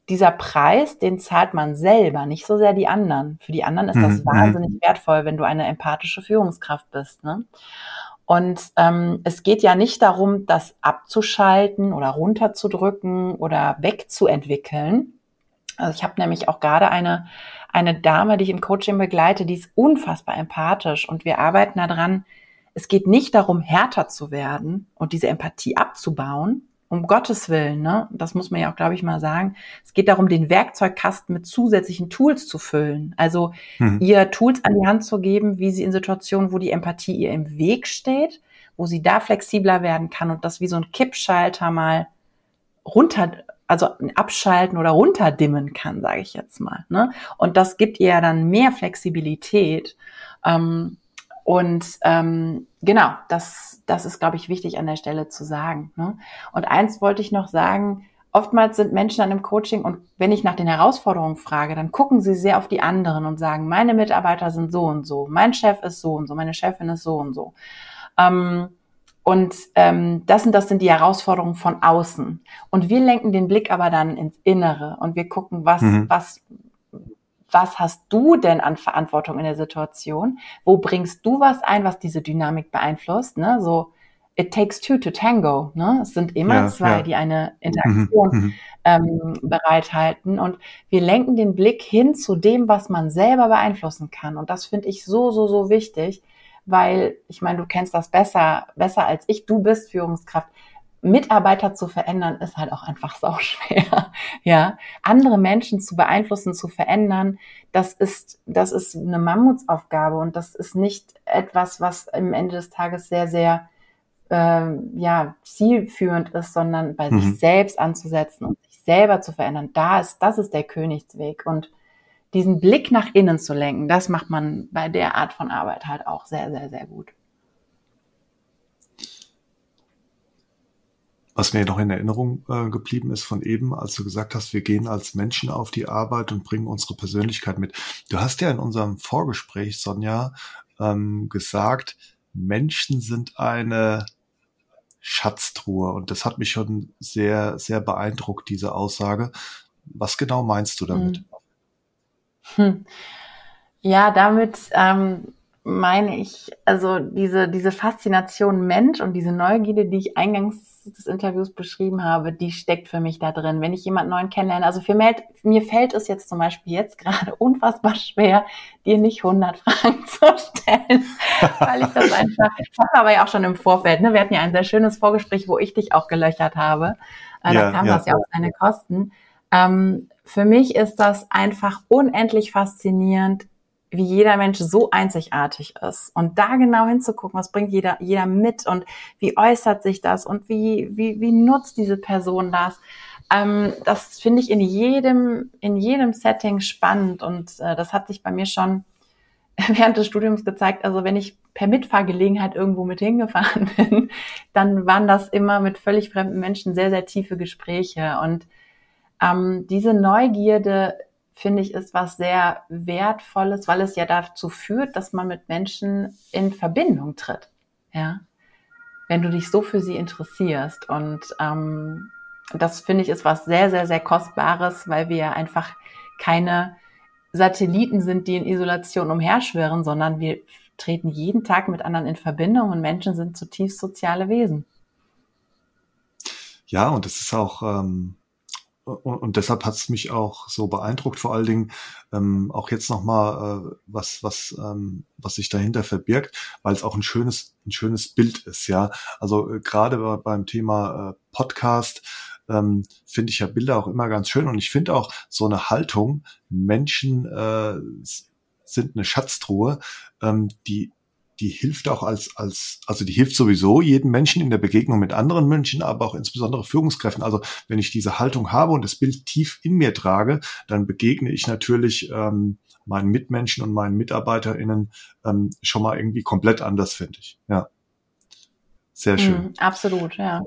dieser Preis, den zahlt man selber, nicht so sehr die anderen. Für die anderen ist das mhm. wahnsinnig wertvoll, wenn du eine empathische Führungskraft bist. Ne? Und ähm, es geht ja nicht darum, das abzuschalten oder runterzudrücken oder wegzuentwickeln. Also ich habe nämlich auch gerade eine, eine Dame, die ich im Coaching begleite, die ist unfassbar empathisch und wir arbeiten daran. Es geht nicht darum, härter zu werden und diese Empathie abzubauen, um Gottes Willen, ne? Das muss man ja auch, glaube ich, mal sagen. Es geht darum, den Werkzeugkasten mit zusätzlichen Tools zu füllen. Also mhm. ihr Tools an die Hand zu geben, wie sie in Situationen, wo die Empathie ihr im Weg steht, wo sie da flexibler werden kann und das wie so ein Kippschalter mal runter, also abschalten oder runterdimmen kann, sage ich jetzt mal. Ne? Und das gibt ihr ja dann mehr Flexibilität. Ähm, und ähm, genau, das, das ist, glaube ich, wichtig an der Stelle zu sagen. Ne? Und eins wollte ich noch sagen, oftmals sind Menschen an einem Coaching und wenn ich nach den Herausforderungen frage, dann gucken sie sehr auf die anderen und sagen, meine Mitarbeiter sind so und so, mein Chef ist so und so, meine Chefin ist so und so. Ähm, und ähm, das sind das sind die Herausforderungen von außen. Und wir lenken den Blick aber dann ins Innere und wir gucken, was, mhm. was, was hast du denn an Verantwortung in der Situation? Wo bringst du was ein, was diese Dynamik beeinflusst? Ne? So, it takes two to tango. Ne? Es sind immer ja, zwei, ja. die eine Interaktion mhm, mhm, ähm, bereithalten. Und wir lenken den Blick hin zu dem, was man selber beeinflussen kann. Und das finde ich so, so, so wichtig, weil ich meine, du kennst das besser, besser als ich. Du bist Führungskraft. Mitarbeiter zu verändern, ist halt auch einfach sau schwer. Ja, andere Menschen zu beeinflussen, zu verändern, das ist, das ist eine Mammutsaufgabe und das ist nicht etwas, was im Ende des Tages sehr, sehr, äh, ja, zielführend ist, sondern bei mhm. sich selbst anzusetzen und sich selber zu verändern. Da ist, das ist der Königsweg und diesen Blick nach innen zu lenken, das macht man bei der Art von Arbeit halt auch sehr, sehr, sehr gut. Was mir noch in Erinnerung äh, geblieben ist von eben, als du gesagt hast, wir gehen als Menschen auf die Arbeit und bringen unsere Persönlichkeit mit. Du hast ja in unserem Vorgespräch, Sonja, ähm, gesagt, Menschen sind eine Schatztruhe. Und das hat mich schon sehr, sehr beeindruckt, diese Aussage. Was genau meinst du damit? Hm. hm. Ja, damit ähm, meine ich, also diese, diese Faszination Mensch und diese Neugierde, die ich eingangs des Interviews beschrieben habe, die steckt für mich da drin. Wenn ich jemanden neuen kennenlerne, also für mir, mir fällt es jetzt zum Beispiel jetzt gerade unfassbar schwer, dir nicht 100 Fragen zu stellen, weil ich das einfach, das hatten wir aber ja auch schon im Vorfeld, ne? wir hatten ja ein sehr schönes Vorgespräch, wo ich dich auch gelöchert habe, äh, ja, da kam ja. das ja auf deine Kosten. Ähm, für mich ist das einfach unendlich faszinierend, wie jeder Mensch so einzigartig ist. Und da genau hinzugucken, was bringt jeder, jeder mit und wie äußert sich das und wie, wie, wie nutzt diese Person das. Ähm, das finde ich in jedem, in jedem Setting spannend und äh, das hat sich bei mir schon während des Studiums gezeigt. Also wenn ich per Mitfahrgelegenheit irgendwo mit hingefahren bin, dann waren das immer mit völlig fremden Menschen sehr, sehr tiefe Gespräche und ähm, diese Neugierde finde ich, ist was sehr Wertvolles, weil es ja dazu führt, dass man mit Menschen in Verbindung tritt. Ja, wenn du dich so für sie interessierst. Und ähm, das finde ich ist was sehr, sehr, sehr Kostbares, weil wir einfach keine Satelliten sind, die in Isolation umherschwirren, sondern wir treten jeden Tag mit anderen in Verbindung und Menschen sind zutiefst soziale Wesen. Ja, und es ist auch ähm, und, und deshalb hat es mich auch so beeindruckt, vor allen Dingen ähm, auch jetzt nochmal, äh, was, was, ähm, was sich dahinter verbirgt, weil es auch ein schönes, ein schönes Bild ist, ja. Also äh, gerade beim Thema äh, Podcast ähm, finde ich ja Bilder auch immer ganz schön und ich finde auch so eine Haltung, Menschen äh, sind eine Schatztruhe, ähm, die die hilft auch als, als, also die hilft sowieso jedem Menschen in der Begegnung mit anderen Menschen, aber auch insbesondere Führungskräften. Also wenn ich diese Haltung habe und das Bild tief in mir trage, dann begegne ich natürlich ähm, meinen Mitmenschen und meinen MitarbeiterInnen ähm, schon mal irgendwie komplett anders, finde ich. Ja. Sehr schön. Mm, absolut, ja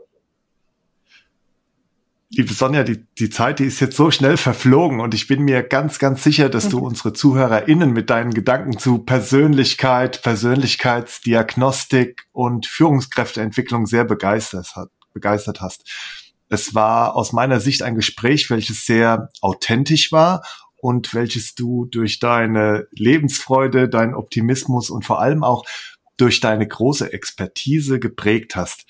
liebe Sonja, die, die Zeit, die ist jetzt so schnell verflogen und ich bin mir ganz, ganz sicher, dass du mhm. unsere ZuhörerInnen mit deinen Gedanken zu Persönlichkeit, Persönlichkeitsdiagnostik und Führungskräfteentwicklung sehr begeistert, hat, begeistert hast. Es war aus meiner Sicht ein Gespräch, welches sehr authentisch war und welches du durch deine Lebensfreude, deinen Optimismus und vor allem auch durch deine große Expertise geprägt hast.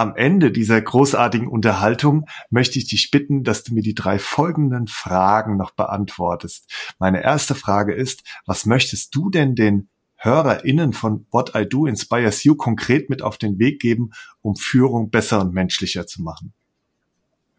Am Ende dieser großartigen Unterhaltung möchte ich dich bitten, dass du mir die drei folgenden Fragen noch beantwortest. Meine erste Frage ist, was möchtest du denn den HörerInnen von What I Do Inspires You konkret mit auf den Weg geben, um Führung besser und menschlicher zu machen?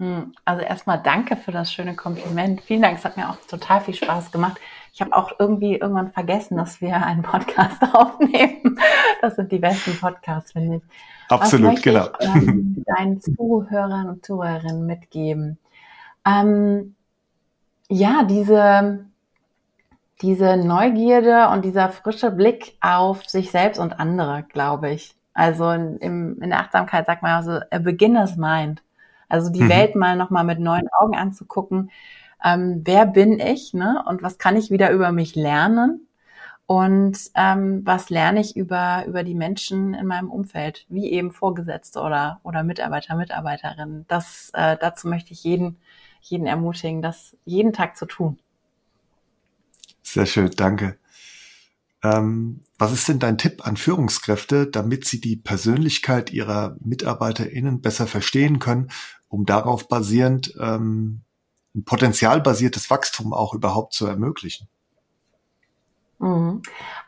Hm, also erstmal danke für das schöne Kompliment. Vielen Dank, es hat mir auch total viel Spaß gemacht. Ich habe auch irgendwie irgendwann vergessen, dass wir einen Podcast aufnehmen. Das sind die besten Podcasts, finde ich. Absolut, genau. Ich, ähm, deinen Zuhörern und Zuhörerinnen mitgeben. Ähm, ja, diese, diese Neugierde und dieser frische Blick auf sich selbst und andere, glaube ich. Also in, in der Achtsamkeit sagt man also, a beginner's mind. Also die mhm. Welt mal nochmal mit neuen Augen anzugucken. Ähm, wer bin ich, ne? Und was kann ich wieder über mich lernen? und ähm, was lerne ich über, über die Menschen in meinem Umfeld, wie eben Vorgesetzte oder, oder Mitarbeiter, Mitarbeiterinnen. Das, äh, dazu möchte ich jeden, jeden ermutigen, das jeden Tag zu tun. Sehr schön, danke. Ähm, was ist denn dein Tipp an Führungskräfte, damit sie die Persönlichkeit ihrer MitarbeiterInnen besser verstehen können, um darauf basierend ähm, ein potenzialbasiertes Wachstum auch überhaupt zu ermöglichen? Mhm.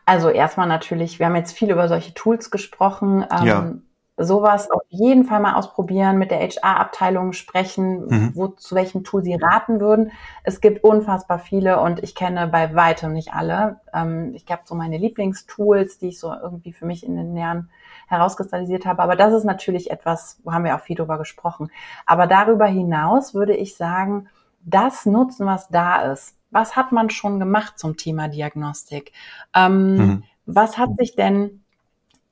Also erstmal natürlich, wir haben jetzt viel über solche Tools gesprochen. Ähm, ja. Sowas auf jeden Fall mal ausprobieren, mit der HR-Abteilung sprechen, mhm. wo, zu welchem Tool sie raten würden. Es gibt unfassbar viele und ich kenne bei weitem nicht alle. Ähm, ich habe so meine Lieblingstools, die ich so irgendwie für mich in den Jahren herauskristallisiert habe. Aber das ist natürlich etwas, wo haben wir auch viel drüber gesprochen. Aber darüber hinaus würde ich sagen, das nutzen, was da ist was hat man schon gemacht zum Thema Diagnostik? Ähm, mhm. Was hat sich denn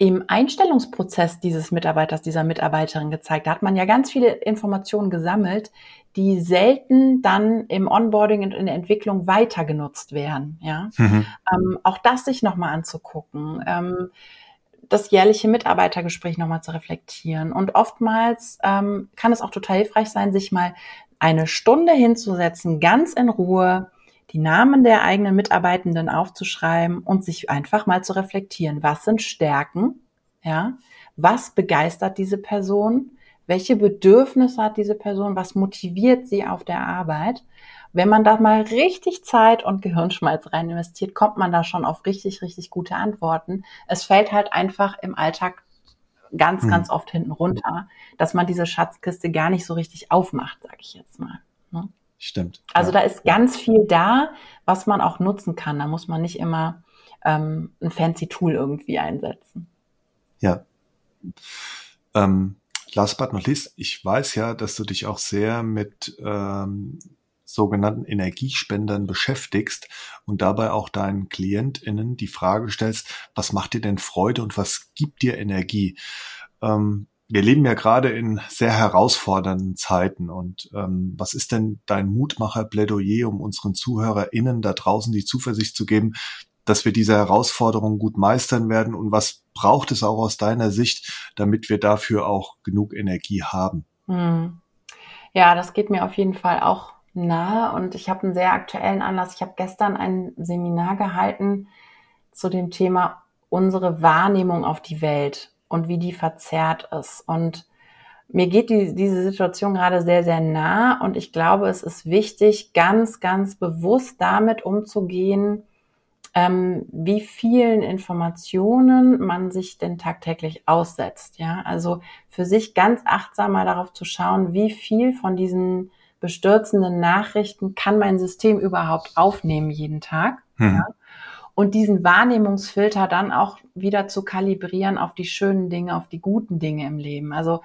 im Einstellungsprozess dieses Mitarbeiters, dieser Mitarbeiterin gezeigt? Da hat man ja ganz viele Informationen gesammelt, die selten dann im Onboarding und in der Entwicklung weiter genutzt werden. Ja, mhm. ähm, auch das sich nochmal anzugucken. Ähm, das jährliche Mitarbeitergespräch nochmal zu reflektieren. Und oftmals ähm, kann es auch total hilfreich sein, sich mal eine Stunde hinzusetzen, ganz in Ruhe, die Namen der eigenen Mitarbeitenden aufzuschreiben und sich einfach mal zu reflektieren. Was sind Stärken? Ja. Was begeistert diese Person? Welche Bedürfnisse hat diese Person? Was motiviert sie auf der Arbeit? Wenn man da mal richtig Zeit und Gehirnschmalz rein investiert, kommt man da schon auf richtig, richtig gute Antworten. Es fällt halt einfach im Alltag ganz, hm. ganz oft hinten runter, dass man diese Schatzkiste gar nicht so richtig aufmacht, sag ich jetzt mal. Ne? Stimmt. Also ja. da ist ganz viel da, was man auch nutzen kann. Da muss man nicht immer ähm, ein fancy Tool irgendwie einsetzen. Ja. Ähm, last but not least, ich weiß ja, dass du dich auch sehr mit ähm, sogenannten Energiespendern beschäftigst und dabei auch deinen KlientInnen die Frage stellst, was macht dir denn Freude und was gibt dir Energie? Ähm, wir leben ja gerade in sehr herausfordernden Zeiten und ähm, was ist denn dein Mutmacher-Plädoyer, um unseren ZuhörerInnen da draußen die Zuversicht zu geben, dass wir diese Herausforderungen gut meistern werden und was braucht es auch aus deiner Sicht, damit wir dafür auch genug Energie haben? Hm. Ja, das geht mir auf jeden Fall auch nahe und ich habe einen sehr aktuellen Anlass. Ich habe gestern ein Seminar gehalten zu dem Thema unsere Wahrnehmung auf die Welt und wie die verzerrt ist. Und mir geht die, diese Situation gerade sehr, sehr nah und ich glaube, es ist wichtig, ganz, ganz bewusst damit umzugehen, ähm, wie vielen Informationen man sich denn tagtäglich aussetzt. Ja, also für sich ganz achtsam mal darauf zu schauen, wie viel von diesen bestürzenden Nachrichten kann mein System überhaupt aufnehmen jeden Tag. Hm. Ja? Und diesen Wahrnehmungsfilter dann auch wieder zu kalibrieren auf die schönen Dinge, auf die guten Dinge im Leben. Also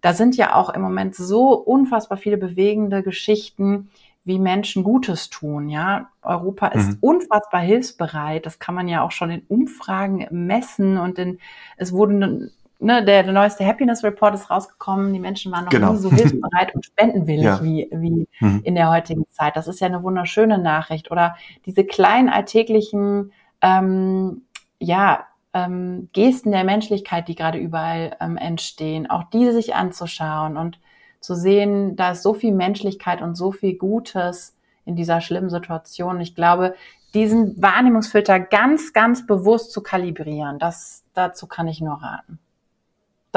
da sind ja auch im Moment so unfassbar viele bewegende Geschichten, wie Menschen Gutes tun. Ja, Europa ist mhm. unfassbar hilfsbereit. Das kann man ja auch schon in Umfragen messen und in, es wurden ne, der, der neueste Happiness Report ist rausgekommen. Die Menschen waren noch genau. nie so hilfsbereit und spendenwillig ja. wie, wie mhm. in der heutigen Zeit. Das ist ja eine wunderschöne Nachricht. Oder diese kleinen alltäglichen, ähm, ja, ähm, Gesten der Menschlichkeit, die gerade überall ähm, entstehen, auch diese sich anzuschauen und zu sehen, da ist so viel Menschlichkeit und so viel Gutes in dieser schlimmen Situation. Ich glaube, diesen Wahrnehmungsfilter ganz, ganz bewusst zu kalibrieren, das, dazu kann ich nur raten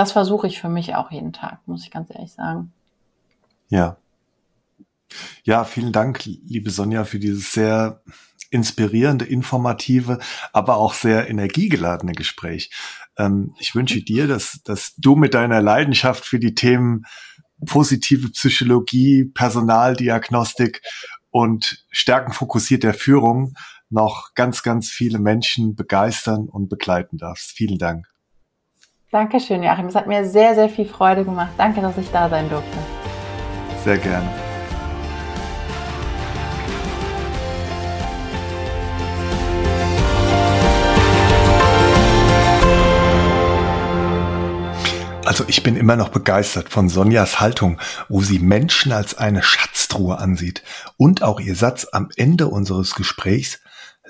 das versuche ich für mich auch jeden Tag, muss ich ganz ehrlich sagen. Ja. Ja, vielen Dank, liebe Sonja, für dieses sehr inspirierende, informative, aber auch sehr energiegeladene Gespräch. Ähm, ich wünsche dir, dass, dass du mit deiner Leidenschaft für die Themen positive Psychologie, Personaldiagnostik und stärkenfokussierter Führung noch ganz, ganz viele Menschen begeistern und begleiten darfst. Vielen Dank. Dankeschön, Joachim. Es hat mir sehr, sehr viel Freude gemacht. Danke, dass ich da sein durfte. Sehr gerne. Also ich bin immer noch begeistert von Sonjas Haltung, wo sie Menschen als eine Schatztruhe ansieht und auch ihr Satz am Ende unseres Gesprächs,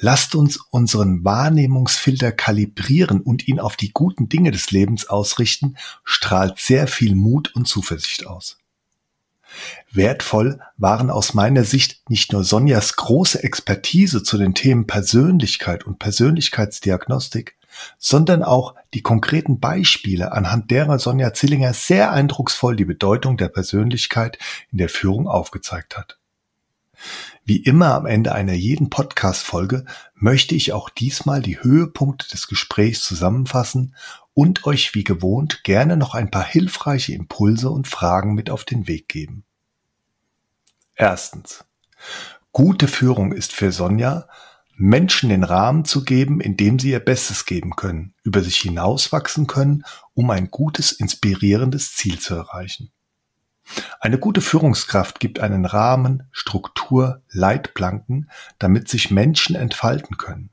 Lasst uns unseren Wahrnehmungsfilter kalibrieren und ihn auf die guten Dinge des Lebens ausrichten, strahlt sehr viel Mut und Zuversicht aus. Wertvoll waren aus meiner Sicht nicht nur Sonjas große Expertise zu den Themen Persönlichkeit und Persönlichkeitsdiagnostik, sondern auch die konkreten Beispiele, anhand derer Sonja Zillinger sehr eindrucksvoll die Bedeutung der Persönlichkeit in der Führung aufgezeigt hat. Wie immer am Ende einer jeden Podcast-Folge möchte ich auch diesmal die Höhepunkte des Gesprächs zusammenfassen und euch wie gewohnt gerne noch ein paar hilfreiche Impulse und Fragen mit auf den Weg geben. Erstens. Gute Führung ist für Sonja, Menschen den Rahmen zu geben, in dem sie ihr Bestes geben können, über sich hinauswachsen können, um ein gutes, inspirierendes Ziel zu erreichen. Eine gute Führungskraft gibt einen Rahmen, Struktur, Leitplanken, damit sich Menschen entfalten können.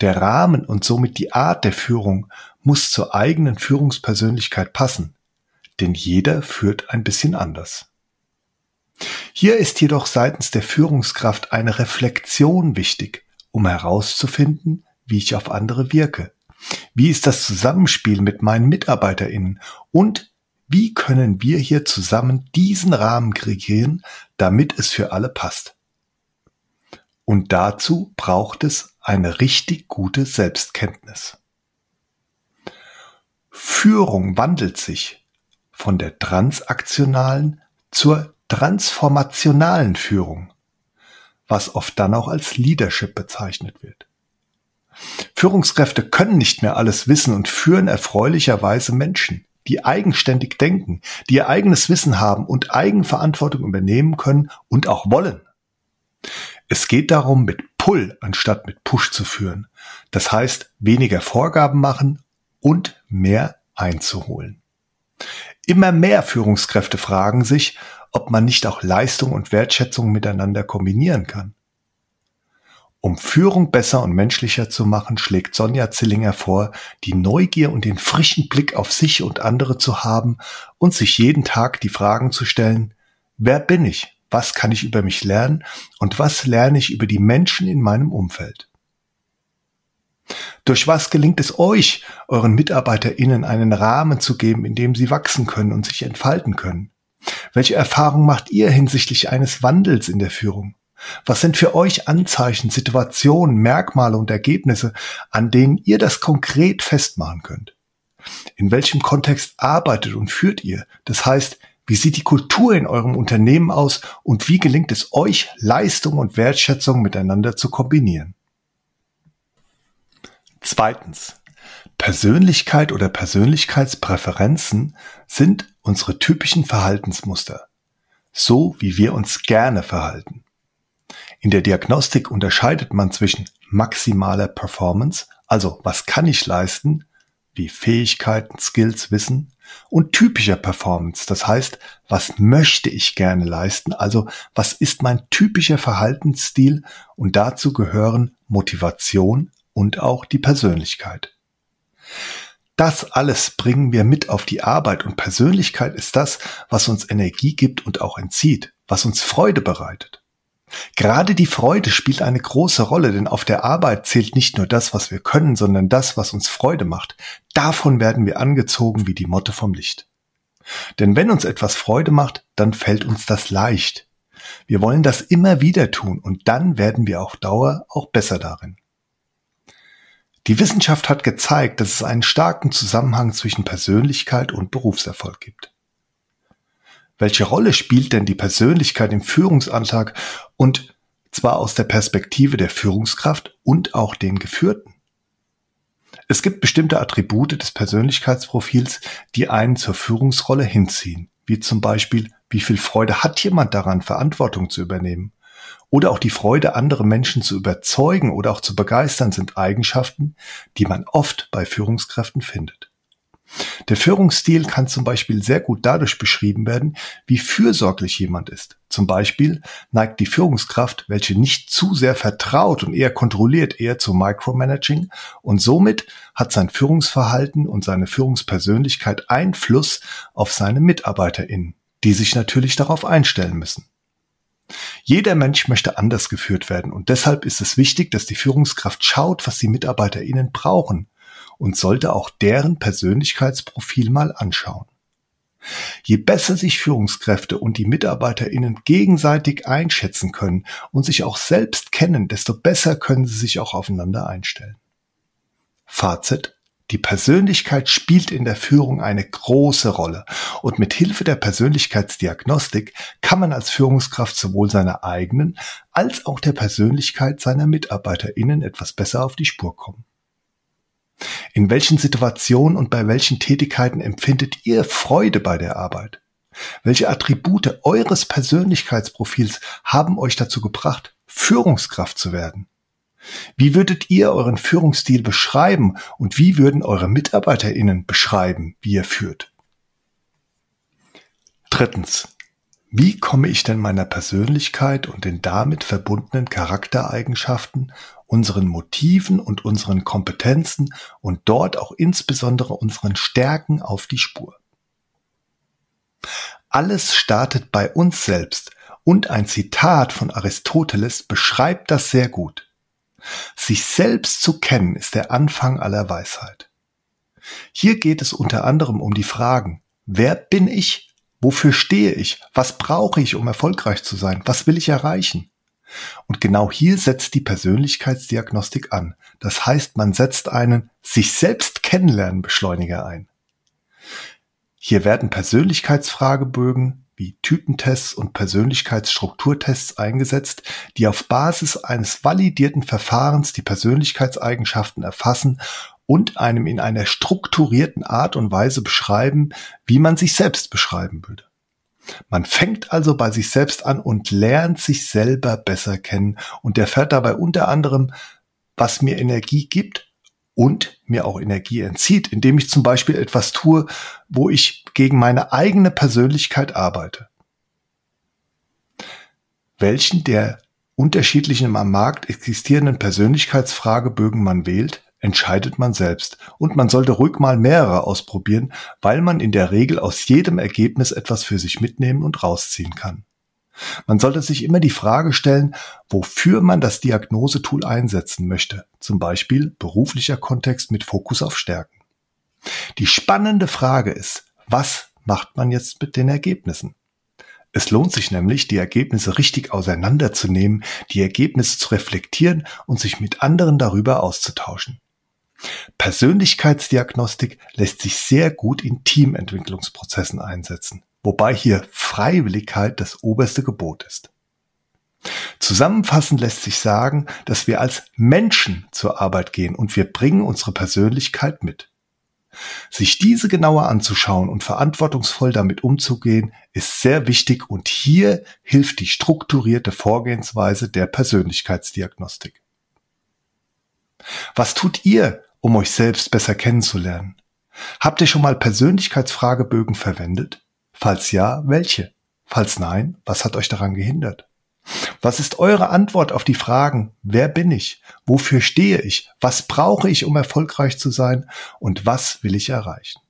Der Rahmen und somit die Art der Führung muss zur eigenen Führungspersönlichkeit passen, denn jeder führt ein bisschen anders. Hier ist jedoch seitens der Führungskraft eine Reflexion wichtig, um herauszufinden, wie ich auf andere wirke. Wie ist das Zusammenspiel mit meinen Mitarbeiterinnen und wie können wir hier zusammen diesen Rahmen kreieren, damit es für alle passt? Und dazu braucht es eine richtig gute Selbstkenntnis. Führung wandelt sich von der transaktionalen zur transformationalen Führung, was oft dann auch als Leadership bezeichnet wird. Führungskräfte können nicht mehr alles wissen und führen erfreulicherweise Menschen. Die eigenständig denken, die ihr eigenes Wissen haben und Eigenverantwortung übernehmen können und auch wollen. Es geht darum, mit Pull anstatt mit Push zu führen. Das heißt, weniger Vorgaben machen und mehr einzuholen. Immer mehr Führungskräfte fragen sich, ob man nicht auch Leistung und Wertschätzung miteinander kombinieren kann. Um Führung besser und menschlicher zu machen, schlägt Sonja Zillinger vor, die Neugier und den frischen Blick auf sich und andere zu haben und sich jeden Tag die Fragen zu stellen, wer bin ich? Was kann ich über mich lernen? Und was lerne ich über die Menschen in meinem Umfeld? Durch was gelingt es euch, euren MitarbeiterInnen einen Rahmen zu geben, in dem sie wachsen können und sich entfalten können? Welche Erfahrung macht ihr hinsichtlich eines Wandels in der Führung? Was sind für euch Anzeichen, Situationen, Merkmale und Ergebnisse, an denen ihr das konkret festmachen könnt? In welchem Kontext arbeitet und führt ihr? Das heißt, wie sieht die Kultur in eurem Unternehmen aus und wie gelingt es euch, Leistung und Wertschätzung miteinander zu kombinieren? Zweitens. Persönlichkeit oder Persönlichkeitspräferenzen sind unsere typischen Verhaltensmuster. So wie wir uns gerne verhalten. In der Diagnostik unterscheidet man zwischen maximaler Performance, also was kann ich leisten, wie Fähigkeiten, Skills, Wissen, und typischer Performance, das heißt, was möchte ich gerne leisten, also was ist mein typischer Verhaltensstil und dazu gehören Motivation und auch die Persönlichkeit. Das alles bringen wir mit auf die Arbeit und Persönlichkeit ist das, was uns Energie gibt und auch entzieht, was uns Freude bereitet. Gerade die Freude spielt eine große Rolle, denn auf der Arbeit zählt nicht nur das, was wir können, sondern das, was uns Freude macht. Davon werden wir angezogen wie die Motte vom Licht. Denn wenn uns etwas Freude macht, dann fällt uns das leicht. Wir wollen das immer wieder tun und dann werden wir auf Dauer auch besser darin. Die Wissenschaft hat gezeigt, dass es einen starken Zusammenhang zwischen Persönlichkeit und Berufserfolg gibt. Welche Rolle spielt denn die Persönlichkeit im Führungsantrag und zwar aus der Perspektive der Führungskraft und auch den Geführten? Es gibt bestimmte Attribute des Persönlichkeitsprofils, die einen zur Führungsrolle hinziehen, wie zum Beispiel, wie viel Freude hat jemand daran, Verantwortung zu übernehmen? Oder auch die Freude, andere Menschen zu überzeugen oder auch zu begeistern, sind Eigenschaften, die man oft bei Führungskräften findet. Der Führungsstil kann zum Beispiel sehr gut dadurch beschrieben werden, wie fürsorglich jemand ist. Zum Beispiel neigt die Führungskraft, welche nicht zu sehr vertraut und eher kontrolliert, eher zu Micromanaging und somit hat sein Führungsverhalten und seine Führungspersönlichkeit Einfluss auf seine MitarbeiterInnen, die sich natürlich darauf einstellen müssen. Jeder Mensch möchte anders geführt werden und deshalb ist es wichtig, dass die Führungskraft schaut, was die MitarbeiterInnen brauchen und sollte auch deren Persönlichkeitsprofil mal anschauen. Je besser sich Führungskräfte und die MitarbeiterInnen gegenseitig einschätzen können und sich auch selbst kennen, desto besser können sie sich auch aufeinander einstellen. Fazit. Die Persönlichkeit spielt in der Führung eine große Rolle und mit Hilfe der Persönlichkeitsdiagnostik kann man als Führungskraft sowohl seiner eigenen als auch der Persönlichkeit seiner MitarbeiterInnen etwas besser auf die Spur kommen. In welchen Situationen und bei welchen Tätigkeiten empfindet ihr Freude bei der Arbeit? Welche Attribute eures Persönlichkeitsprofils haben euch dazu gebracht, Führungskraft zu werden? Wie würdet ihr euren Führungsstil beschreiben und wie würden eure Mitarbeiterinnen beschreiben, wie ihr führt? Drittens. Wie komme ich denn meiner Persönlichkeit und den damit verbundenen Charaktereigenschaften unseren Motiven und unseren Kompetenzen und dort auch insbesondere unseren Stärken auf die Spur. Alles startet bei uns selbst und ein Zitat von Aristoteles beschreibt das sehr gut. Sich selbst zu kennen ist der Anfang aller Weisheit. Hier geht es unter anderem um die Fragen, wer bin ich? Wofür stehe ich? Was brauche ich, um erfolgreich zu sein? Was will ich erreichen? Und genau hier setzt die Persönlichkeitsdiagnostik an. Das heißt, man setzt einen sich selbst kennenlernen Beschleuniger ein. Hier werden Persönlichkeitsfragebögen wie Typentests und Persönlichkeitsstrukturtests eingesetzt, die auf Basis eines validierten Verfahrens die Persönlichkeitseigenschaften erfassen und einem in einer strukturierten Art und Weise beschreiben, wie man sich selbst beschreiben würde. Man fängt also bei sich selbst an und lernt sich selber besser kennen und erfährt dabei unter anderem, was mir Energie gibt und mir auch Energie entzieht, indem ich zum Beispiel etwas tue, wo ich gegen meine eigene Persönlichkeit arbeite. Welchen der unterschiedlichen am Markt existierenden Persönlichkeitsfragebögen man wählt, entscheidet man selbst. Und man sollte ruhig mal mehrere ausprobieren, weil man in der Regel aus jedem Ergebnis etwas für sich mitnehmen und rausziehen kann. Man sollte sich immer die Frage stellen, wofür man das Diagnosetool einsetzen möchte, zum Beispiel beruflicher Kontext mit Fokus auf Stärken. Die spannende Frage ist, was macht man jetzt mit den Ergebnissen? Es lohnt sich nämlich, die Ergebnisse richtig auseinanderzunehmen, die Ergebnisse zu reflektieren und sich mit anderen darüber auszutauschen. Persönlichkeitsdiagnostik lässt sich sehr gut in Teamentwicklungsprozessen einsetzen, wobei hier Freiwilligkeit das oberste Gebot ist. Zusammenfassend lässt sich sagen, dass wir als Menschen zur Arbeit gehen und wir bringen unsere Persönlichkeit mit. Sich diese genauer anzuschauen und verantwortungsvoll damit umzugehen, ist sehr wichtig und hier hilft die strukturierte Vorgehensweise der Persönlichkeitsdiagnostik. Was tut ihr, um euch selbst besser kennenzulernen? Habt ihr schon mal Persönlichkeitsfragebögen verwendet? Falls ja, welche? Falls nein, was hat euch daran gehindert? Was ist eure Antwort auf die Fragen, wer bin ich? Wofür stehe ich? Was brauche ich, um erfolgreich zu sein? Und was will ich erreichen?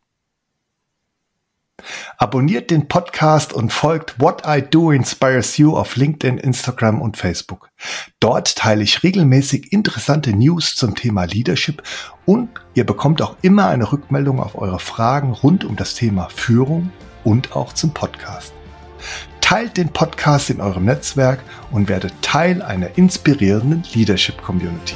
Abonniert den Podcast und folgt What I Do Inspires You auf LinkedIn, Instagram und Facebook. Dort teile ich regelmäßig interessante News zum Thema Leadership und ihr bekommt auch immer eine Rückmeldung auf eure Fragen rund um das Thema Führung und auch zum Podcast. Teilt den Podcast in eurem Netzwerk und werdet Teil einer inspirierenden Leadership Community.